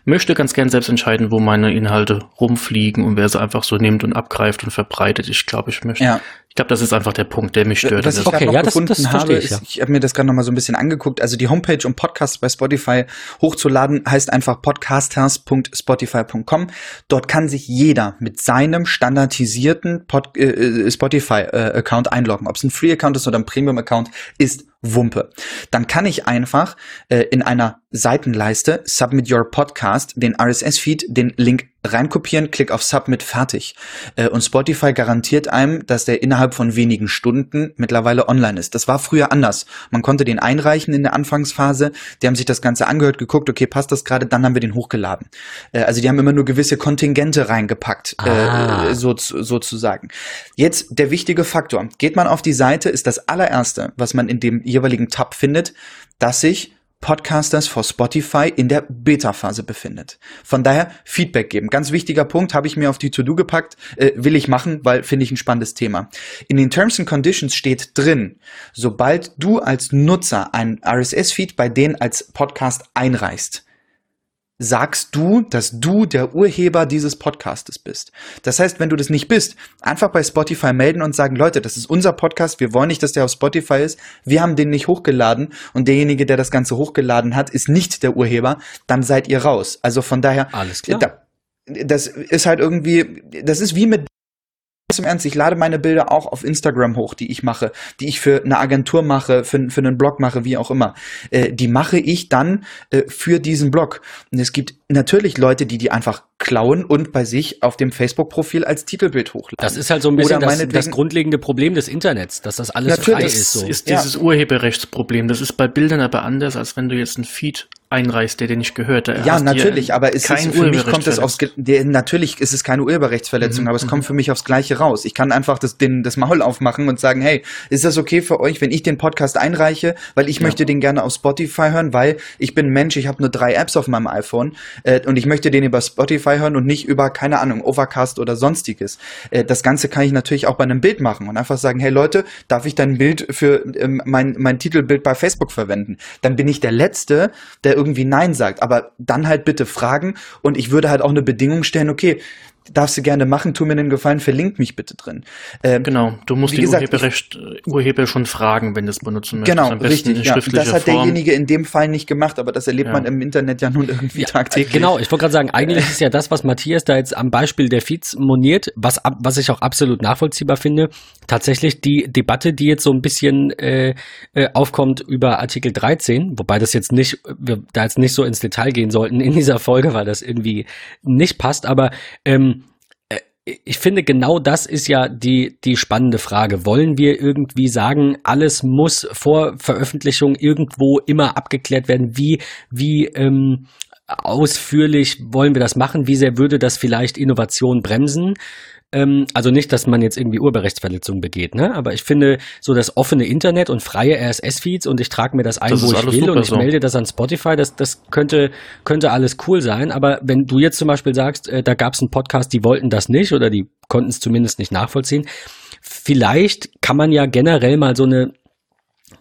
Speaker 1: möchte ganz gern selbst entscheiden, wo meine Inhalte rumfliegen und wer sie einfach so nimmt und abgreift und verbreitet. Ich glaube, ich möchte, ja. Ich glaube, das ist einfach der Punkt, der mich stört.
Speaker 2: Was ich okay, noch ja, gefunden das, das habe, ich, ja. ich habe mir das gerade noch mal so ein bisschen angeguckt. Also die Homepage, um Podcasts bei Spotify hochzuladen, heißt einfach podcasters.spotify.com. Dort kann sich jeder mit seinem standardisierten Pod, äh, äh Spotify-Account äh, einloggen. Ob es ein Free-Account ist oder ein Premium-Account, ist Wumpe. Dann kann ich einfach äh, in einer Seitenleiste Submit Your Podcast den RSS-Feed, den Link reinkopieren, klick auf Submit, fertig. Äh, und Spotify garantiert einem, dass der innerhalb von wenigen Stunden mittlerweile online ist. Das war früher anders. Man konnte den einreichen in der Anfangsphase. Die haben sich das Ganze angehört, geguckt, okay, passt das gerade, dann haben wir den hochgeladen. Äh, also die haben immer nur gewisse Kontingente reingepackt, äh, ah. so, sozusagen. Jetzt der wichtige Faktor. Geht man auf die Seite, ist das allererste, was man in dem jeweiligen Tab findet, dass sich Podcasters for Spotify in der Beta-Phase befindet. Von daher Feedback geben. Ganz wichtiger Punkt, habe ich mir auf die To-Do gepackt, äh, will ich machen, weil finde ich ein spannendes Thema. In den Terms and Conditions steht drin, sobald du als Nutzer einen RSS-Feed bei denen als Podcast einreichst, sagst du, dass du der Urheber dieses Podcastes bist. Das heißt, wenn du das nicht bist, einfach bei Spotify melden und sagen, Leute, das ist unser Podcast, wir wollen nicht, dass der auf Spotify ist, wir haben den nicht hochgeladen und derjenige, der das Ganze hochgeladen hat, ist nicht der Urheber, dann seid ihr raus. Also von daher,
Speaker 3: alles klar.
Speaker 2: Da, das ist halt irgendwie, das ist wie mit im Ernst, ich lade meine Bilder auch auf Instagram hoch, die ich mache, die ich für eine Agentur mache, für, für einen Blog mache, wie auch immer. Äh, die mache ich dann äh, für diesen Blog. Und es gibt natürlich Leute, die die einfach klauen und bei sich auf dem Facebook-Profil als Titelbild hochladen.
Speaker 3: Das ist halt so ein bisschen das, das, grundlegende Problem des Internets, dass das alles frei ist.
Speaker 1: So. ist dieses ja. Urheberrechtsproblem. Das ist bei Bildern aber anders, als wenn du jetzt einen Feed einreißt, der dir nicht gehört. Da
Speaker 2: ja, natürlich, aber es ist, für mich kommt es aufs, der, natürlich ist es keine Urheberrechtsverletzung, mhm, aber es kommt mhm. für mich aufs Gleiche raus. Ich kann einfach das, den, das Maul aufmachen und sagen, hey, ist das okay für euch, wenn ich den Podcast einreiche, weil ich ja. möchte den gerne auf Spotify hören, weil ich bin Mensch, ich habe nur drei Apps auf meinem iPhone äh, und ich möchte den über Spotify hören und nicht über, keine Ahnung, Overcast oder sonstiges. Äh, das Ganze kann ich natürlich auch bei einem Bild machen und einfach sagen, hey Leute, darf ich dein Bild für ähm, mein, mein Titelbild bei Facebook verwenden? Dann bin ich der Letzte, der irgendwie Nein sagt. Aber dann halt bitte fragen und ich würde halt auch eine Bedingung stellen, okay, darfst du gerne machen, tu mir den Gefallen, verlink mich bitte drin.
Speaker 1: Ähm, genau, du musst die Urheberrecht, Urheber schon fragen, wenn du es benutzen
Speaker 2: möchtest. Genau, richtig. Ja. Das hat Form. derjenige in dem Fall nicht gemacht, aber das erlebt ja. man im Internet ja nun irgendwie ja, tagtäglich.
Speaker 3: Genau, ich wollte gerade sagen, eigentlich ist ja das, was Matthias da jetzt am Beispiel der Feeds moniert, was, was ich auch absolut nachvollziehbar finde, tatsächlich die Debatte, die jetzt so ein bisschen äh, äh, aufkommt über Artikel 13, wobei das jetzt nicht, wir da jetzt nicht so ins Detail gehen sollten in dieser Folge, weil das irgendwie nicht passt, aber ähm, ich finde, genau das ist ja die, die spannende Frage. Wollen wir irgendwie sagen, alles muss vor Veröffentlichung irgendwo immer abgeklärt werden? Wie, wie ähm, ausführlich wollen wir das machen? Wie sehr würde das vielleicht Innovation bremsen? Ähm, also nicht, dass man jetzt irgendwie Urheberrechtsverletzungen begeht, ne? Aber ich finde, so das offene Internet und freie RSS-Feeds und ich trage mir das ein, das wo ich will und ich so. melde das an Spotify, das, das könnte, könnte alles cool sein. Aber wenn du jetzt zum Beispiel sagst, äh, da gab es einen Podcast, die wollten das nicht oder die konnten es zumindest nicht nachvollziehen, vielleicht kann man ja generell mal so eine,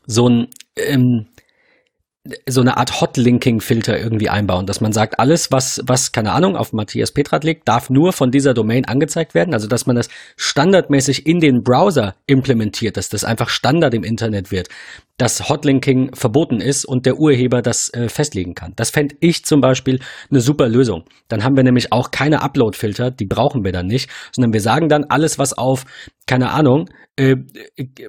Speaker 3: so ein, ähm, so eine Art Hotlinking-Filter irgendwie einbauen, dass man sagt, alles, was, was, keine Ahnung, auf Matthias Petrat liegt, darf nur von dieser Domain angezeigt werden. Also, dass man das standardmäßig in den Browser implementiert, dass das einfach Standard im Internet wird, dass Hotlinking verboten ist und der Urheber das äh, festlegen kann. Das fände ich zum Beispiel eine super Lösung. Dann haben wir nämlich auch keine Upload-Filter, die brauchen wir dann nicht, sondern wir sagen dann, alles, was auf, keine Ahnung, äh,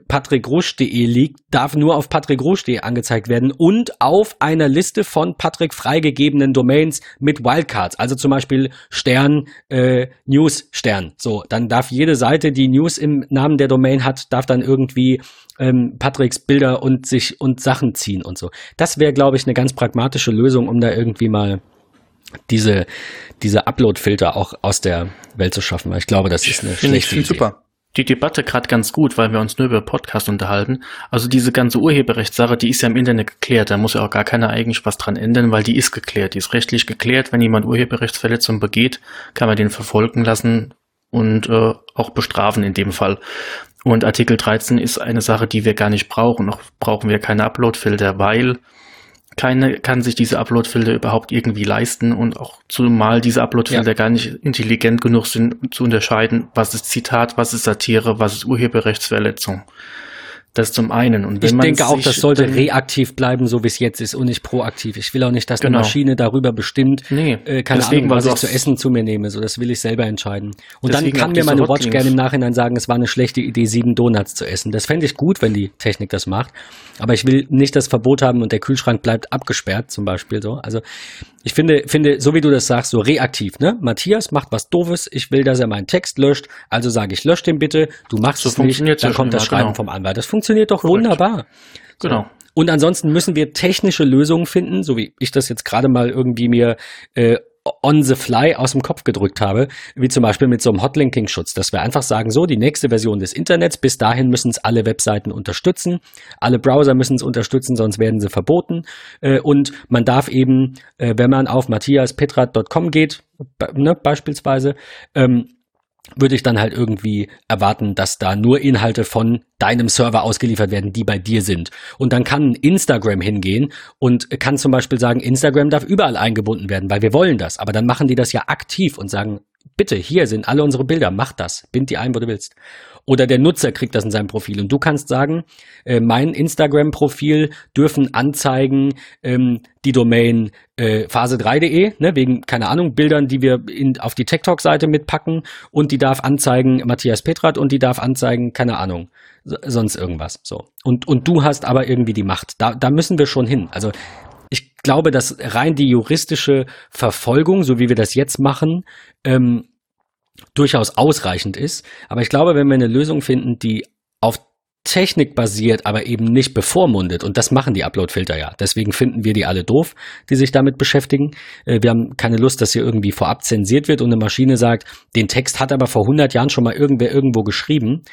Speaker 3: patrickrusch.de liegt, darf nur auf patrickrusch.de angezeigt werden und auf einer Liste von Patrick freigegebenen Domains mit Wildcards, also zum Beispiel Stern, äh, News Stern. So, dann darf jede Seite, die News im Namen der Domain hat, darf dann irgendwie ähm, Patricks Bilder und sich und Sachen ziehen und so. Das wäre, glaube ich, eine ganz pragmatische Lösung, um da irgendwie mal diese, diese Upload-Filter auch aus der Welt zu schaffen. Weil ich glaube, das ist eine schlechte Idee. Super
Speaker 1: die Debatte gerade ganz gut, weil wir uns nur über Podcast unterhalten. Also diese ganze Urheberrechtssache, die ist ja im Internet geklärt. Da muss ja auch gar keiner eigentlich was dran ändern, weil die ist geklärt. Die ist rechtlich geklärt. Wenn jemand Urheberrechtsverletzung begeht, kann man den verfolgen lassen und äh, auch bestrafen in dem Fall. Und Artikel 13 ist eine Sache, die wir gar nicht brauchen. Noch brauchen wir keine Uploadfilter, weil keine kann sich diese Uploadfilter überhaupt irgendwie leisten und auch zumal diese Uploadfilter ja. gar nicht intelligent genug sind, zu unterscheiden, was ist Zitat, was ist Satire, was ist Urheberrechtsverletzung. Das zum einen.
Speaker 3: Und ich denke auch, das sollte reaktiv bleiben, so wie es jetzt ist und nicht proaktiv. Ich will auch nicht, dass genau. eine Maschine darüber bestimmt, nee, äh, keine deswegen, Ahnung, was ich zu essen zu mir nehme. So, das will ich selber entscheiden. Und dann kann mir meine Watch gerne im Nachhinein sagen, es war eine schlechte Idee, sieben Donuts zu essen. Das fände ich gut, wenn die Technik das macht. Aber ich will nicht das Verbot haben und der Kühlschrank bleibt abgesperrt, zum Beispiel so. Also ich finde, finde, so wie du das sagst, so reaktiv, ne? Matthias macht was Doofes, ich will, dass er meinen Text löscht, also sage ich, lösch den bitte, du machst so es nicht, dann kommt das Schreiben genau. vom Anwalt. Das funktioniert doch Korrekt. wunderbar.
Speaker 1: Genau.
Speaker 3: Und ansonsten müssen wir technische Lösungen finden, so wie ich das jetzt gerade mal irgendwie mir äh, on the fly aus dem Kopf gedrückt habe, wie zum Beispiel mit so einem Hotlinking-Schutz, dass wir einfach sagen, so, die nächste Version des Internets, bis dahin müssen es alle Webseiten unterstützen, alle Browser müssen es unterstützen, sonst werden sie verboten äh, und man darf eben, äh, wenn man auf matthiaspetrat.com geht, ne, beispielsweise, ähm, würde ich dann halt irgendwie erwarten, dass da nur Inhalte von deinem Server ausgeliefert werden, die bei dir sind. Und dann kann Instagram hingehen und kann zum Beispiel sagen, Instagram darf überall eingebunden werden, weil wir wollen das. Aber dann machen die das ja aktiv und sagen, bitte, hier sind alle unsere Bilder, mach das, bind die ein, wo du willst. Oder der Nutzer kriegt das in seinem Profil. Und du kannst sagen, äh, mein Instagram-Profil dürfen anzeigen ähm, die Domain äh, phase3.de, ne, wegen, keine Ahnung, Bildern, die wir in, auf die TikTok-Seite mitpacken. Und die darf anzeigen Matthias Petrat und die darf anzeigen, keine Ahnung, sonst irgendwas. So. Und, und du hast aber irgendwie die Macht. Da, da müssen wir schon hin. Also ich glaube, dass rein die juristische Verfolgung, so wie wir das jetzt machen, ähm, durchaus ausreichend ist. Aber ich glaube, wenn wir eine Lösung finden, die auf Technik basiert, aber eben nicht bevormundet. Und das machen die Upload-Filter ja. Deswegen finden wir die alle doof, die sich damit beschäftigen. Äh, wir haben keine Lust, dass hier irgendwie vorab zensiert wird und eine Maschine sagt, den Text hat aber vor 100 Jahren schon mal irgendwer irgendwo geschrieben.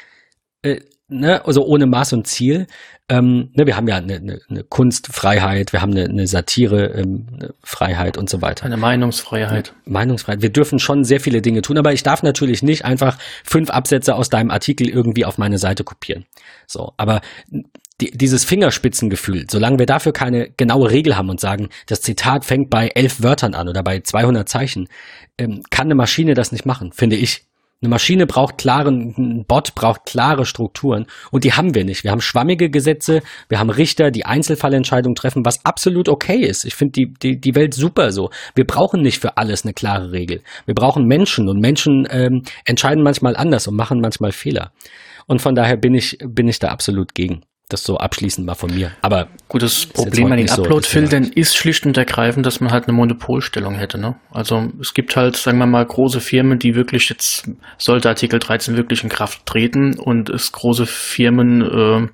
Speaker 3: Ne, also ohne Maß und Ziel. Ähm, ne, wir haben ja eine, eine, eine Kunstfreiheit, wir haben eine, eine Satirefreiheit ähm, und so weiter.
Speaker 1: Eine Meinungsfreiheit.
Speaker 3: Meinungsfreiheit. Wir dürfen schon sehr viele Dinge tun, aber ich darf natürlich nicht einfach fünf Absätze aus deinem Artikel irgendwie auf meine Seite kopieren. So, aber die, dieses Fingerspitzengefühl, solange wir dafür keine genaue Regel haben und sagen, das Zitat fängt bei elf Wörtern an oder bei 200 Zeichen, ähm, kann eine Maschine das nicht machen, finde ich. Eine Maschine braucht klaren, ein Bot braucht klare Strukturen und die haben wir nicht. Wir haben schwammige Gesetze, wir haben Richter, die Einzelfallentscheidungen treffen, was absolut okay ist. Ich finde die, die, die Welt super so. Wir brauchen nicht für alles eine klare Regel. Wir brauchen Menschen und Menschen ähm, entscheiden manchmal anders und machen manchmal Fehler. Und von daher bin ich, bin ich da absolut gegen. Das so abschließend mal von mir. Aber
Speaker 1: gut, das Problem an den Upload-Filtern so, ist schlicht und ergreifend, dass man halt eine Monopolstellung hätte. Ne? Also es gibt halt, sagen wir mal, große Firmen, die wirklich jetzt, sollte Artikel 13 wirklich in Kraft treten und es große Firmen, äh,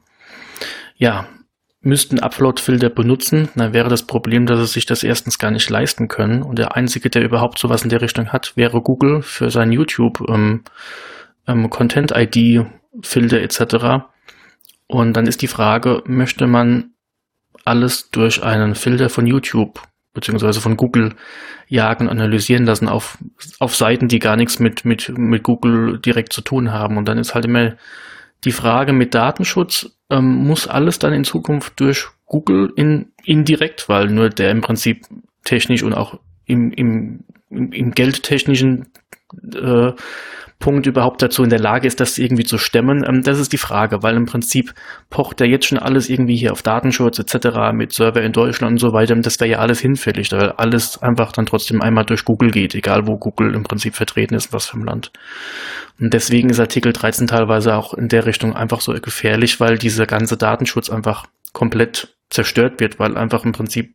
Speaker 1: ja, müssten Upload-Filter benutzen, dann wäre das Problem, dass sie sich das erstens gar nicht leisten können. Und der einzige, der überhaupt sowas in der Richtung hat, wäre Google für sein YouTube ähm, ähm, Content-ID-Filter etc. Und dann ist die Frage, möchte man alles durch einen Filter von YouTube beziehungsweise von Google jagen, analysieren lassen auf, auf Seiten, die gar nichts mit, mit, mit Google direkt zu tun haben. Und dann ist halt immer die Frage mit Datenschutz, ähm, muss alles dann in Zukunft durch Google in, indirekt, weil nur der im Prinzip technisch und auch im, im, im geldtechnischen äh, Punkt überhaupt dazu in der Lage ist, das irgendwie zu stemmen, ähm, das ist die Frage, weil im Prinzip pocht ja jetzt schon alles irgendwie hier auf Datenschutz etc. mit Server in Deutschland und so weiter. Das wäre ja alles hinfällig, weil alles einfach dann trotzdem einmal durch Google geht, egal wo Google im Prinzip vertreten ist, was für ein Land. Und deswegen ist Artikel 13 teilweise auch in der Richtung einfach so gefährlich, weil dieser ganze Datenschutz einfach komplett zerstört wird, weil einfach im Prinzip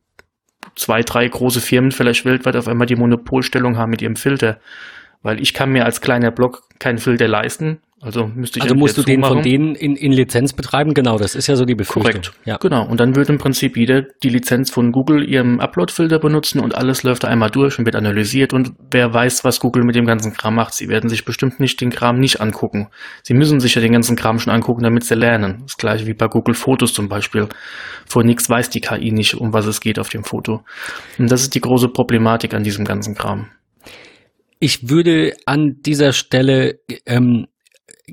Speaker 1: zwei, drei große Firmen vielleicht weltweit auf einmal die Monopolstellung haben mit ihrem Filter. Weil ich kann mir als kleiner Blog keinen Filter leisten, also müsste ich
Speaker 3: Also musst du den von denen in, in Lizenz betreiben? Genau, das ist ja so die Befürchtung. Korrekt.
Speaker 1: Ja. Genau. Und dann würde im Prinzip jeder die Lizenz von Google ihrem Upload-Filter benutzen und alles läuft einmal durch und wird analysiert und wer weiß, was Google mit dem ganzen Kram macht. Sie werden sich bestimmt nicht den Kram nicht angucken. Sie müssen sich ja den ganzen Kram schon angucken, damit sie lernen. Das gleiche wie bei Google Fotos zum Beispiel. Vor nichts weiß die KI nicht, um was es geht auf dem Foto. Und das ist die große Problematik an diesem ganzen Kram.
Speaker 3: Ich würde an dieser Stelle ähm,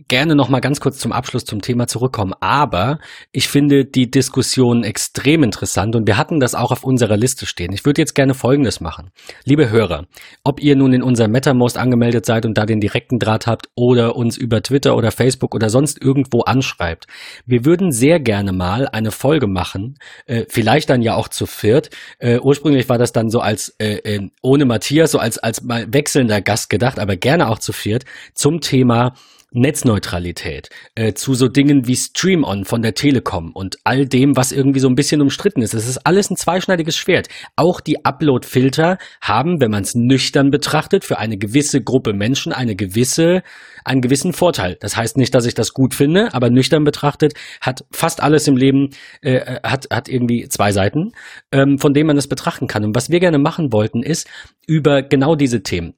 Speaker 3: gerne noch mal ganz kurz zum Abschluss zum Thema zurückkommen. Aber ich finde die Diskussion extrem interessant und wir hatten das auch auf unserer Liste stehen. Ich würde jetzt gerne Folgendes machen. Liebe Hörer, ob ihr nun in unserem MetaMost angemeldet seid und da den direkten Draht habt oder uns über Twitter oder Facebook oder sonst irgendwo anschreibt. Wir würden sehr gerne mal eine Folge machen, äh, vielleicht dann ja auch zu viert. Äh, ursprünglich war das dann so als äh, äh ohne Matthias, so als, als mal wechselnder Gast gedacht, aber gerne auch zu viert zum Thema Netzneutralität, äh, zu so Dingen wie Stream-On von der Telekom und all dem, was irgendwie so ein bisschen umstritten ist. Es ist alles ein zweischneidiges Schwert. Auch die Upload-Filter haben, wenn man es nüchtern betrachtet, für eine gewisse Gruppe Menschen eine gewisse, einen gewissen Vorteil. Das heißt nicht, dass ich das gut finde, aber nüchtern betrachtet hat fast alles im Leben, äh, hat, hat irgendwie zwei Seiten, ähm, von denen man es betrachten kann. Und was wir gerne machen wollten, ist über genau diese Themen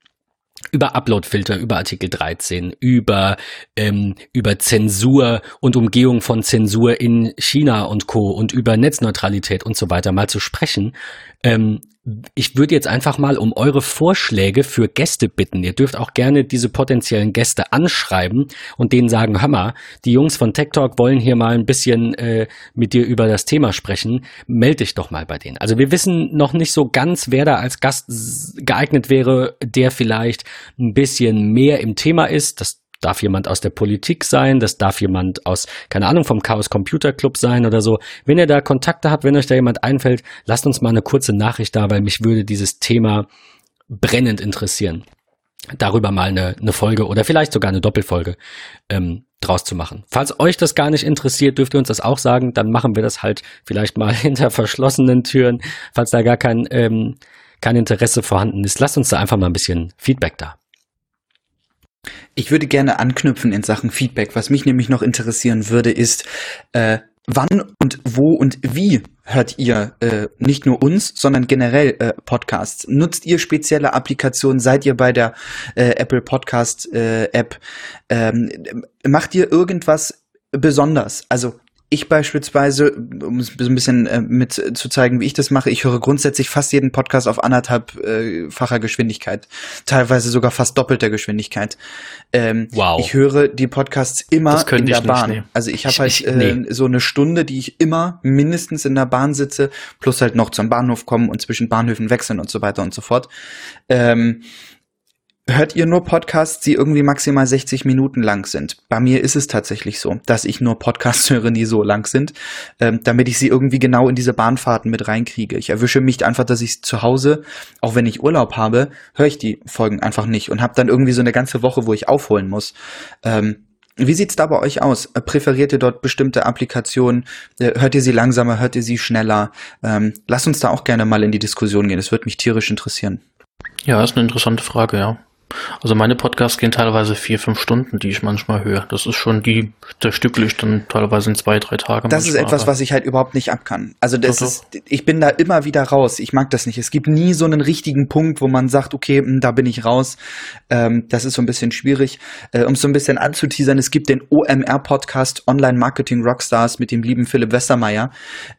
Speaker 3: über Uploadfilter, über Artikel 13, über, ähm, über Zensur und Umgehung von Zensur in China und Co. und über Netzneutralität und so weiter mal zu sprechen. Ähm, ich würde jetzt einfach mal um eure Vorschläge für Gäste bitten. Ihr dürft auch gerne diese potenziellen Gäste anschreiben und denen sagen, hör mal, die Jungs von Tech Talk wollen hier mal ein bisschen äh, mit dir über das Thema sprechen. Meld dich doch mal bei denen. Also wir wissen noch nicht so ganz, wer da als Gast geeignet wäre, der vielleicht ein bisschen mehr im Thema ist. Das darf jemand aus der Politik sein, das darf jemand aus, keine Ahnung, vom Chaos Computer Club sein oder so. Wenn ihr da Kontakte habt, wenn euch da jemand einfällt, lasst uns mal eine kurze Nachricht da, weil mich würde dieses Thema brennend interessieren. Darüber mal eine, eine Folge oder vielleicht sogar eine Doppelfolge ähm, draus zu machen. Falls euch das gar nicht interessiert, dürft ihr uns das auch sagen, dann machen wir das halt vielleicht mal hinter verschlossenen Türen, falls da gar kein, ähm, kein Interesse vorhanden ist. Lasst uns da einfach mal ein bisschen Feedback da.
Speaker 2: Ich würde gerne anknüpfen in Sachen Feedback. Was mich nämlich noch interessieren würde, ist, äh, wann und wo und wie hört ihr äh, nicht nur uns, sondern generell äh, Podcasts? Nutzt ihr spezielle Applikationen? Seid ihr bei der äh, Apple Podcast äh, App? Ähm, macht ihr irgendwas besonders? Also ich beispielsweise, um es ein bisschen äh, mit zu zeigen, wie ich das mache, ich höre grundsätzlich fast jeden Podcast auf anderthalbfacher äh, Geschwindigkeit, teilweise sogar fast doppelter Geschwindigkeit. Ähm, wow. Ich höre die Podcasts immer in der Bahn. Nicht, nee. Also ich habe halt äh, nee. so eine Stunde, die ich immer mindestens in der Bahn sitze, plus halt noch zum Bahnhof kommen und zwischen Bahnhöfen wechseln und so weiter und so fort. Ähm, hört ihr nur Podcasts, die irgendwie maximal 60 Minuten lang sind. Bei mir ist es tatsächlich so, dass ich nur Podcasts höre, die so lang sind, ähm, damit ich sie irgendwie genau in diese Bahnfahrten mit reinkriege. Ich erwische mich einfach, dass ich zu Hause, auch wenn ich Urlaub habe, höre ich die Folgen einfach nicht und habe dann irgendwie so eine ganze Woche, wo ich aufholen muss. Ähm, wie sieht's da bei euch aus? Präferiert ihr dort bestimmte Applikationen? Äh, hört ihr sie langsamer? Hört ihr sie schneller? Ähm, lasst uns da auch gerne mal in die Diskussion gehen. Das würde mich tierisch interessieren.
Speaker 1: Ja, ist eine interessante Frage, ja. Also meine Podcasts gehen teilweise vier, fünf Stunden, die ich manchmal höre. Das ist schon die, der stücklich dann teilweise in zwei, drei Tagen.
Speaker 2: Das ist etwas, was ich halt überhaupt nicht abkann. Also das doch, ist, ich bin da immer wieder raus. Ich mag das nicht. Es gibt nie so einen richtigen Punkt, wo man sagt, okay, hm, da bin ich raus. Ähm, das ist so ein bisschen schwierig. Äh, um so ein bisschen anzuteasern, es gibt den OMR-Podcast Online Marketing Rockstars mit dem lieben Philipp Westermeier.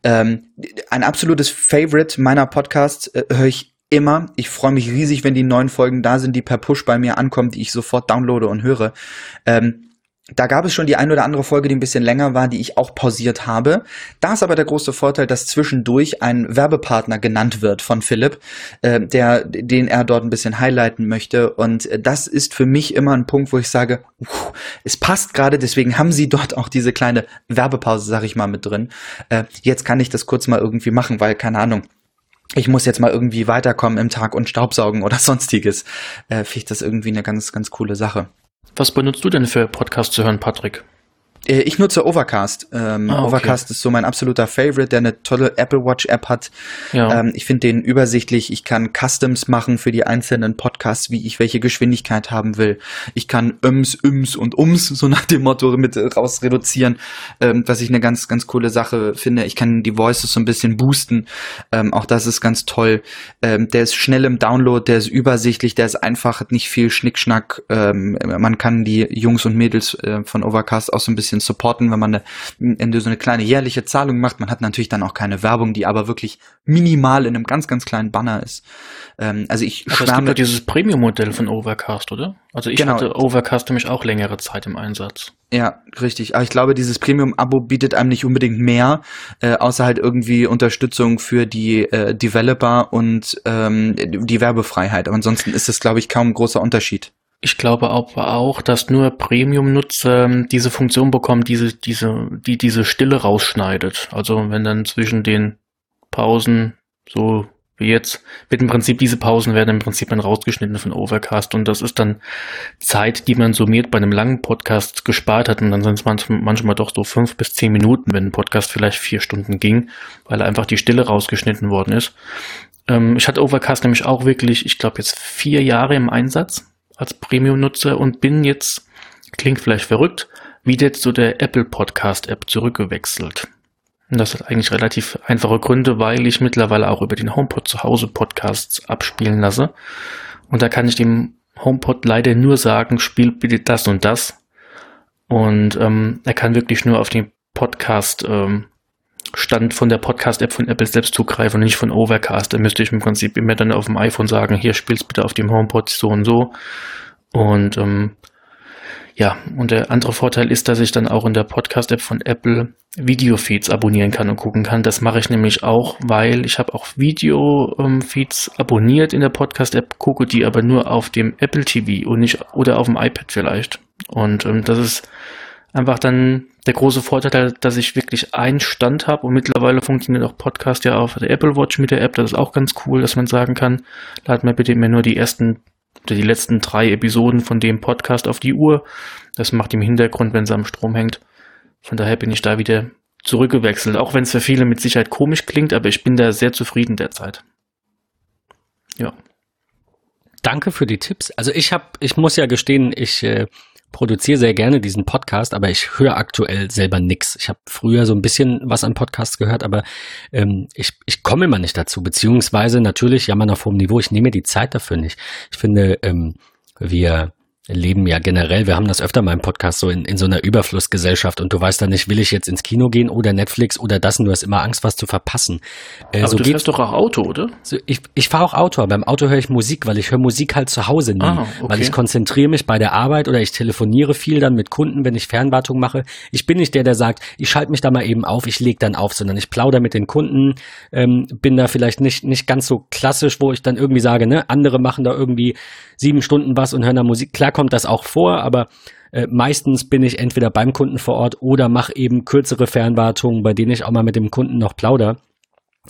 Speaker 2: Ähm, ein absolutes Favorite meiner Podcasts äh, höre ich immer. Ich freue mich riesig, wenn die neuen Folgen da sind, die per Push bei mir ankommen, die ich sofort downloade und höre. Ähm, da gab es schon die ein oder andere Folge, die ein bisschen länger war, die ich auch pausiert habe. Da ist aber der große Vorteil, dass zwischendurch ein Werbepartner genannt wird von Philipp, äh, der, den er dort ein bisschen highlighten möchte. Und das ist für mich immer ein Punkt, wo ich sage, uh, es passt gerade, deswegen haben sie dort auch diese kleine Werbepause, sag ich mal, mit drin. Äh, jetzt kann ich das kurz mal irgendwie machen, weil, keine Ahnung, ich muss jetzt mal irgendwie weiterkommen im Tag und Staubsaugen oder sonstiges. Äh, Finde ich das irgendwie eine ganz, ganz coole Sache.
Speaker 1: Was benutzt du denn für Podcasts zu hören, Patrick?
Speaker 2: Äh, ich nutze Overcast. Ähm, ah, okay. Overcast ist so mein absoluter Favorite, der eine tolle Apple Watch App hat. Ja. Ähm, ich finde den übersichtlich. Ich kann Customs machen für die einzelnen Podcasts, wie ich welche Geschwindigkeit haben will. Ich kann Öms, Üms und Ums, so nach dem Motto, mit raus reduzieren, ähm, was ich eine ganz, ganz coole Sache finde. Ich kann die Voices so ein bisschen boosten. Ähm, auch das ist ganz toll. Ähm, der ist schnell im Download, der ist übersichtlich, der ist einfach, hat nicht viel Schnickschnack. Ähm, man kann die Jungs und Mädels äh, von Overcast auch so ein bisschen bisschen supporten, wenn man eine, eine, so eine kleine jährliche Zahlung macht. Man hat natürlich dann auch keine Werbung, die aber wirklich minimal in einem ganz, ganz kleinen Banner ist. Ähm, also ich
Speaker 1: aber es gibt ja dieses Premium-Modell von Overcast, oder? Also ich genau. hatte Overcast nämlich auch längere Zeit im Einsatz.
Speaker 2: Ja, richtig. Aber ich glaube, dieses Premium-Abo bietet einem nicht unbedingt mehr, äh, außer halt irgendwie Unterstützung für die äh, Developer und ähm, die Werbefreiheit. Aber ansonsten ist es, glaube ich, kaum ein großer Unterschied.
Speaker 1: Ich glaube aber auch, dass nur Premium-Nutzer ähm, diese Funktion bekommen, diese, diese, die diese Stille rausschneidet. Also wenn dann zwischen den Pausen, so wie jetzt, wird im Prinzip diese Pausen werden im Prinzip dann rausgeschnitten von Overcast und das ist dann Zeit, die man summiert bei einem langen Podcast gespart hat und dann sind es manchmal doch so fünf bis zehn Minuten, wenn ein Podcast vielleicht vier Stunden ging, weil einfach die Stille rausgeschnitten worden ist. Ähm, ich hatte Overcast nämlich auch wirklich, ich glaube jetzt vier Jahre im Einsatz als Premium-Nutzer und bin jetzt, klingt vielleicht verrückt, wieder zu der Apple Podcast App zurückgewechselt. Und das hat eigentlich relativ einfache Gründe, weil ich mittlerweile auch über den HomePod zu Hause Podcasts abspielen lasse. Und da kann ich dem HomePod leider nur sagen, spiel bitte das und das. Und ähm, er kann wirklich nur auf den Podcast ähm, Stand von der Podcast-App von Apple selbst zugreifen und nicht von Overcast. Da müsste ich im Prinzip immer dann auf dem iPhone sagen, hier spielst bitte auf dem HomePod so und so. Und ähm, ja, und der andere Vorteil ist, dass ich dann auch in der Podcast-App von Apple Video-Feeds abonnieren kann und gucken kann. Das mache ich nämlich auch, weil ich habe auch Video-Feeds abonniert in der Podcast-App, gucke die aber nur auf dem Apple TV und nicht oder auf dem iPad vielleicht. Und ähm, das ist einfach dann der große Vorteil, dass ich wirklich einen Stand habe und mittlerweile funktioniert auch Podcast ja auf der Apple Watch mit der App. Das ist auch ganz cool, dass man sagen kann, lad mir bitte immer nur die ersten oder die letzten drei Episoden von dem Podcast auf die Uhr. Das macht im Hintergrund, wenn es am Strom hängt. Von daher bin ich da wieder zurückgewechselt, auch wenn es für viele mit Sicherheit komisch klingt, aber ich bin da sehr zufrieden derzeit.
Speaker 3: Ja. Danke für die Tipps. Also ich habe, ich muss ja gestehen, ich äh, produziere sehr gerne diesen Podcast, aber ich höre aktuell selber nix. Ich habe früher so ein bisschen was an Podcasts gehört, aber ähm, ich, ich komme immer nicht dazu, beziehungsweise natürlich jammern auf hohem Niveau, ich nehme die Zeit dafür nicht. Ich finde, ähm, wir leben ja generell, wir haben das öfter mal im Podcast so in, in so einer Überflussgesellschaft und du weißt dann nicht, will ich jetzt ins Kino gehen oder Netflix oder das und du hast immer Angst, was zu verpassen.
Speaker 1: Äh, aber so du fährst doch auch Auto, oder?
Speaker 3: So, ich ich fahre auch Auto, aber im Auto höre ich Musik, weil ich höre Musik halt zu Hause nie, ah, okay. weil ich konzentriere mich bei der Arbeit oder ich telefoniere viel dann mit Kunden, wenn ich Fernwartung mache. Ich bin nicht der, der sagt, ich schalte mich da mal eben auf, ich leg dann auf, sondern ich plaudere mit den Kunden, ähm, bin da vielleicht nicht, nicht ganz so klassisch, wo ich dann irgendwie sage, ne, andere machen da irgendwie sieben Stunden was und hören da Musik. Klar kommt das auch vor, aber äh, meistens bin ich entweder beim Kunden vor Ort oder mache eben kürzere Fernwartungen, bei denen ich auch mal mit dem Kunden noch plauder.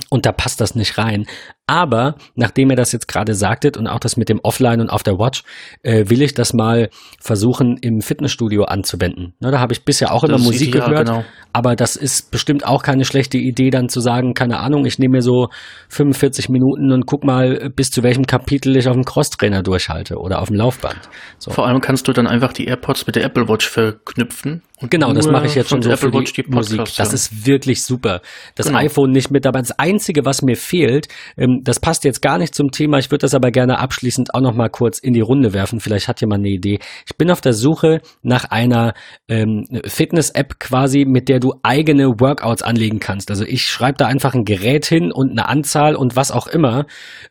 Speaker 3: Und da passt das nicht rein. Aber nachdem ihr das jetzt gerade sagtet und auch das mit dem Offline und auf der Watch, äh, will ich das mal versuchen im Fitnessstudio anzuwenden. Ne, da habe ich bisher auch immer das Musik gehört, genau. aber das ist bestimmt auch keine schlechte Idee, dann zu sagen, keine Ahnung, ich nehme mir so 45 Minuten und guck mal, bis zu welchem Kapitel ich auf dem Crosstrainer durchhalte oder auf dem Laufband.
Speaker 1: So. Vor allem kannst du dann einfach die AirPods mit der Apple Watch verknüpfen.
Speaker 3: Und genau, das mache ich jetzt schon so Apple für die, die Musik. Das ist wirklich super. Das genau. iPhone nicht mit dabei. Das Einzige, was mir fehlt, ähm, das passt jetzt gar nicht zum Thema. Ich würde das aber gerne abschließend auch noch mal kurz in die Runde werfen. Vielleicht hat jemand eine Idee. Ich bin auf der Suche nach einer ähm, Fitness-App quasi, mit der du eigene Workouts anlegen kannst. Also ich schreibe da einfach ein Gerät hin und eine Anzahl und was auch immer,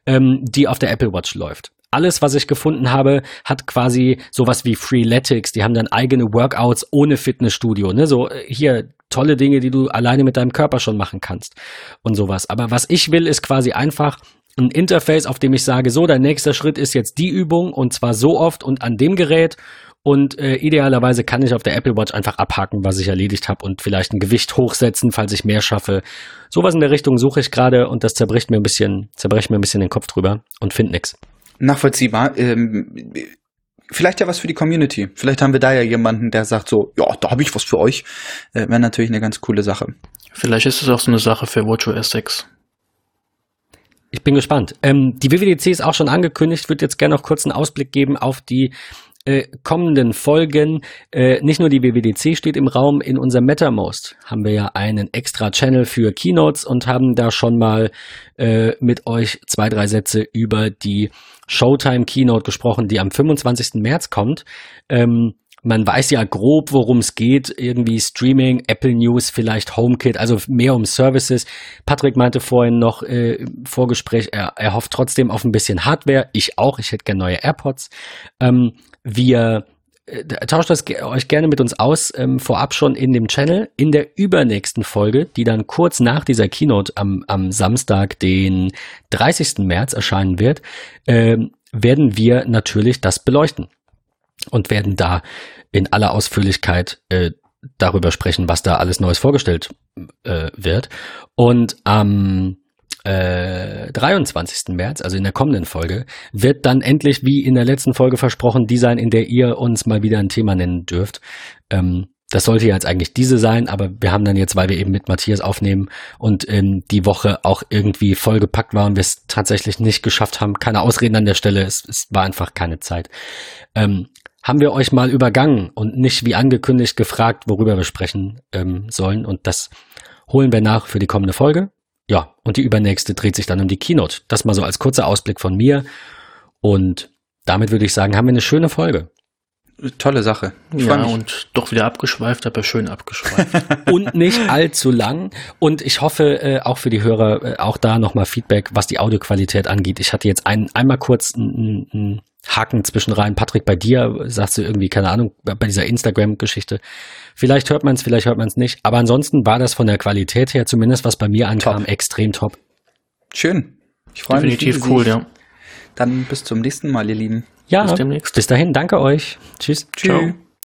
Speaker 3: ähm, die auf der Apple Watch läuft. alles, was ich gefunden habe, hat quasi sowas wie Freeletics. Die haben dann eigene Workouts ohne Fitnessstudio. Ne? So äh, hier tolle Dinge, die du alleine mit deinem Körper schon machen kannst und sowas. Aber was ich will, ist quasi einfach ein Interface, auf dem ich sage, so, dein nächster Schritt ist jetzt die Übung und zwar so oft und an dem Gerät. Und äh, idealerweise kann ich auf der Apple Watch einfach abhaken, was ich erledigt habe und vielleicht ein Gewicht hochsetzen, falls ich mehr schaffe. Sowas in der Richtung suche ich gerade und das zerbricht mir ein bisschen, zerbricht mir ein bisschen den Kopf drüber und finde nix.
Speaker 2: Nachvollziehbar. Ähm, vielleicht ja was für die Community. Vielleicht haben wir da ja jemanden, der sagt so, ja, da habe ich was für euch. Äh, Wäre natürlich eine ganz coole Sache.
Speaker 1: Vielleicht ist es auch so eine Sache für WatchOS 6.
Speaker 3: Ich bin gespannt. Ähm, die WWDC ist auch schon angekündigt. Ich würde jetzt gerne noch kurz einen Ausblick geben auf die äh, kommenden Folgen. Äh, nicht nur die WWDC steht im Raum, in unserem MetaMost haben wir ja einen extra Channel für Keynotes und haben da schon mal äh, mit euch zwei, drei Sätze über die Showtime Keynote gesprochen, die am 25. März kommt. Ähm, man weiß ja grob, worum es geht. Irgendwie Streaming, Apple News, vielleicht HomeKit, also mehr um Services. Patrick meinte vorhin noch äh, im Vorgespräch, er, er hofft trotzdem auf ein bisschen Hardware. Ich auch, ich hätte gerne neue AirPods. Ähm, wir äh, tauscht das euch gerne mit uns aus, ähm, vorab schon in dem Channel. In der übernächsten Folge, die dann kurz nach dieser Keynote am, am Samstag, den 30. März erscheinen wird, äh, werden wir natürlich das beleuchten und werden da in aller Ausführlichkeit äh, darüber sprechen, was da alles Neues vorgestellt äh, wird. Und am äh, 23. März, also in der kommenden Folge, wird dann endlich, wie in der letzten Folge versprochen, die sein, in der ihr uns mal wieder ein Thema nennen dürft. Ähm, das sollte ja jetzt eigentlich diese sein, aber wir haben dann jetzt, weil wir eben mit Matthias aufnehmen und ähm, die Woche auch irgendwie vollgepackt war und wir es tatsächlich nicht geschafft haben, keine Ausreden an der Stelle, es, es war einfach keine Zeit. Ähm, haben wir euch mal übergangen und nicht wie angekündigt gefragt, worüber wir sprechen ähm, sollen. Und das holen wir nach für die kommende Folge. Ja, und die übernächste dreht sich dann um die Keynote. Das mal so als kurzer Ausblick von mir. Und damit würde ich sagen, haben wir eine schöne Folge.
Speaker 2: Tolle Sache.
Speaker 1: Ich ja, und doch wieder abgeschweift, aber schön abgeschweift.
Speaker 3: und nicht allzu lang. Und ich hoffe äh, auch für die Hörer, äh, auch da nochmal Feedback, was die Audioqualität angeht. Ich hatte jetzt ein, einmal kurz ein, ein Haken zwischen rein. Patrick, bei dir sagst du irgendwie, keine Ahnung, bei dieser Instagram-Geschichte. Vielleicht hört man es, vielleicht hört man es nicht. Aber ansonsten war das von der Qualität her, zumindest was bei mir ankam, top. extrem top.
Speaker 2: Schön.
Speaker 1: Ich freue mich. Definitiv cool, ja.
Speaker 2: Dann bis zum nächsten Mal, ihr Lieben.
Speaker 3: Ja, bis demnächst. Bis dahin, danke euch. Tschüss.
Speaker 2: Tschüss. Ciao.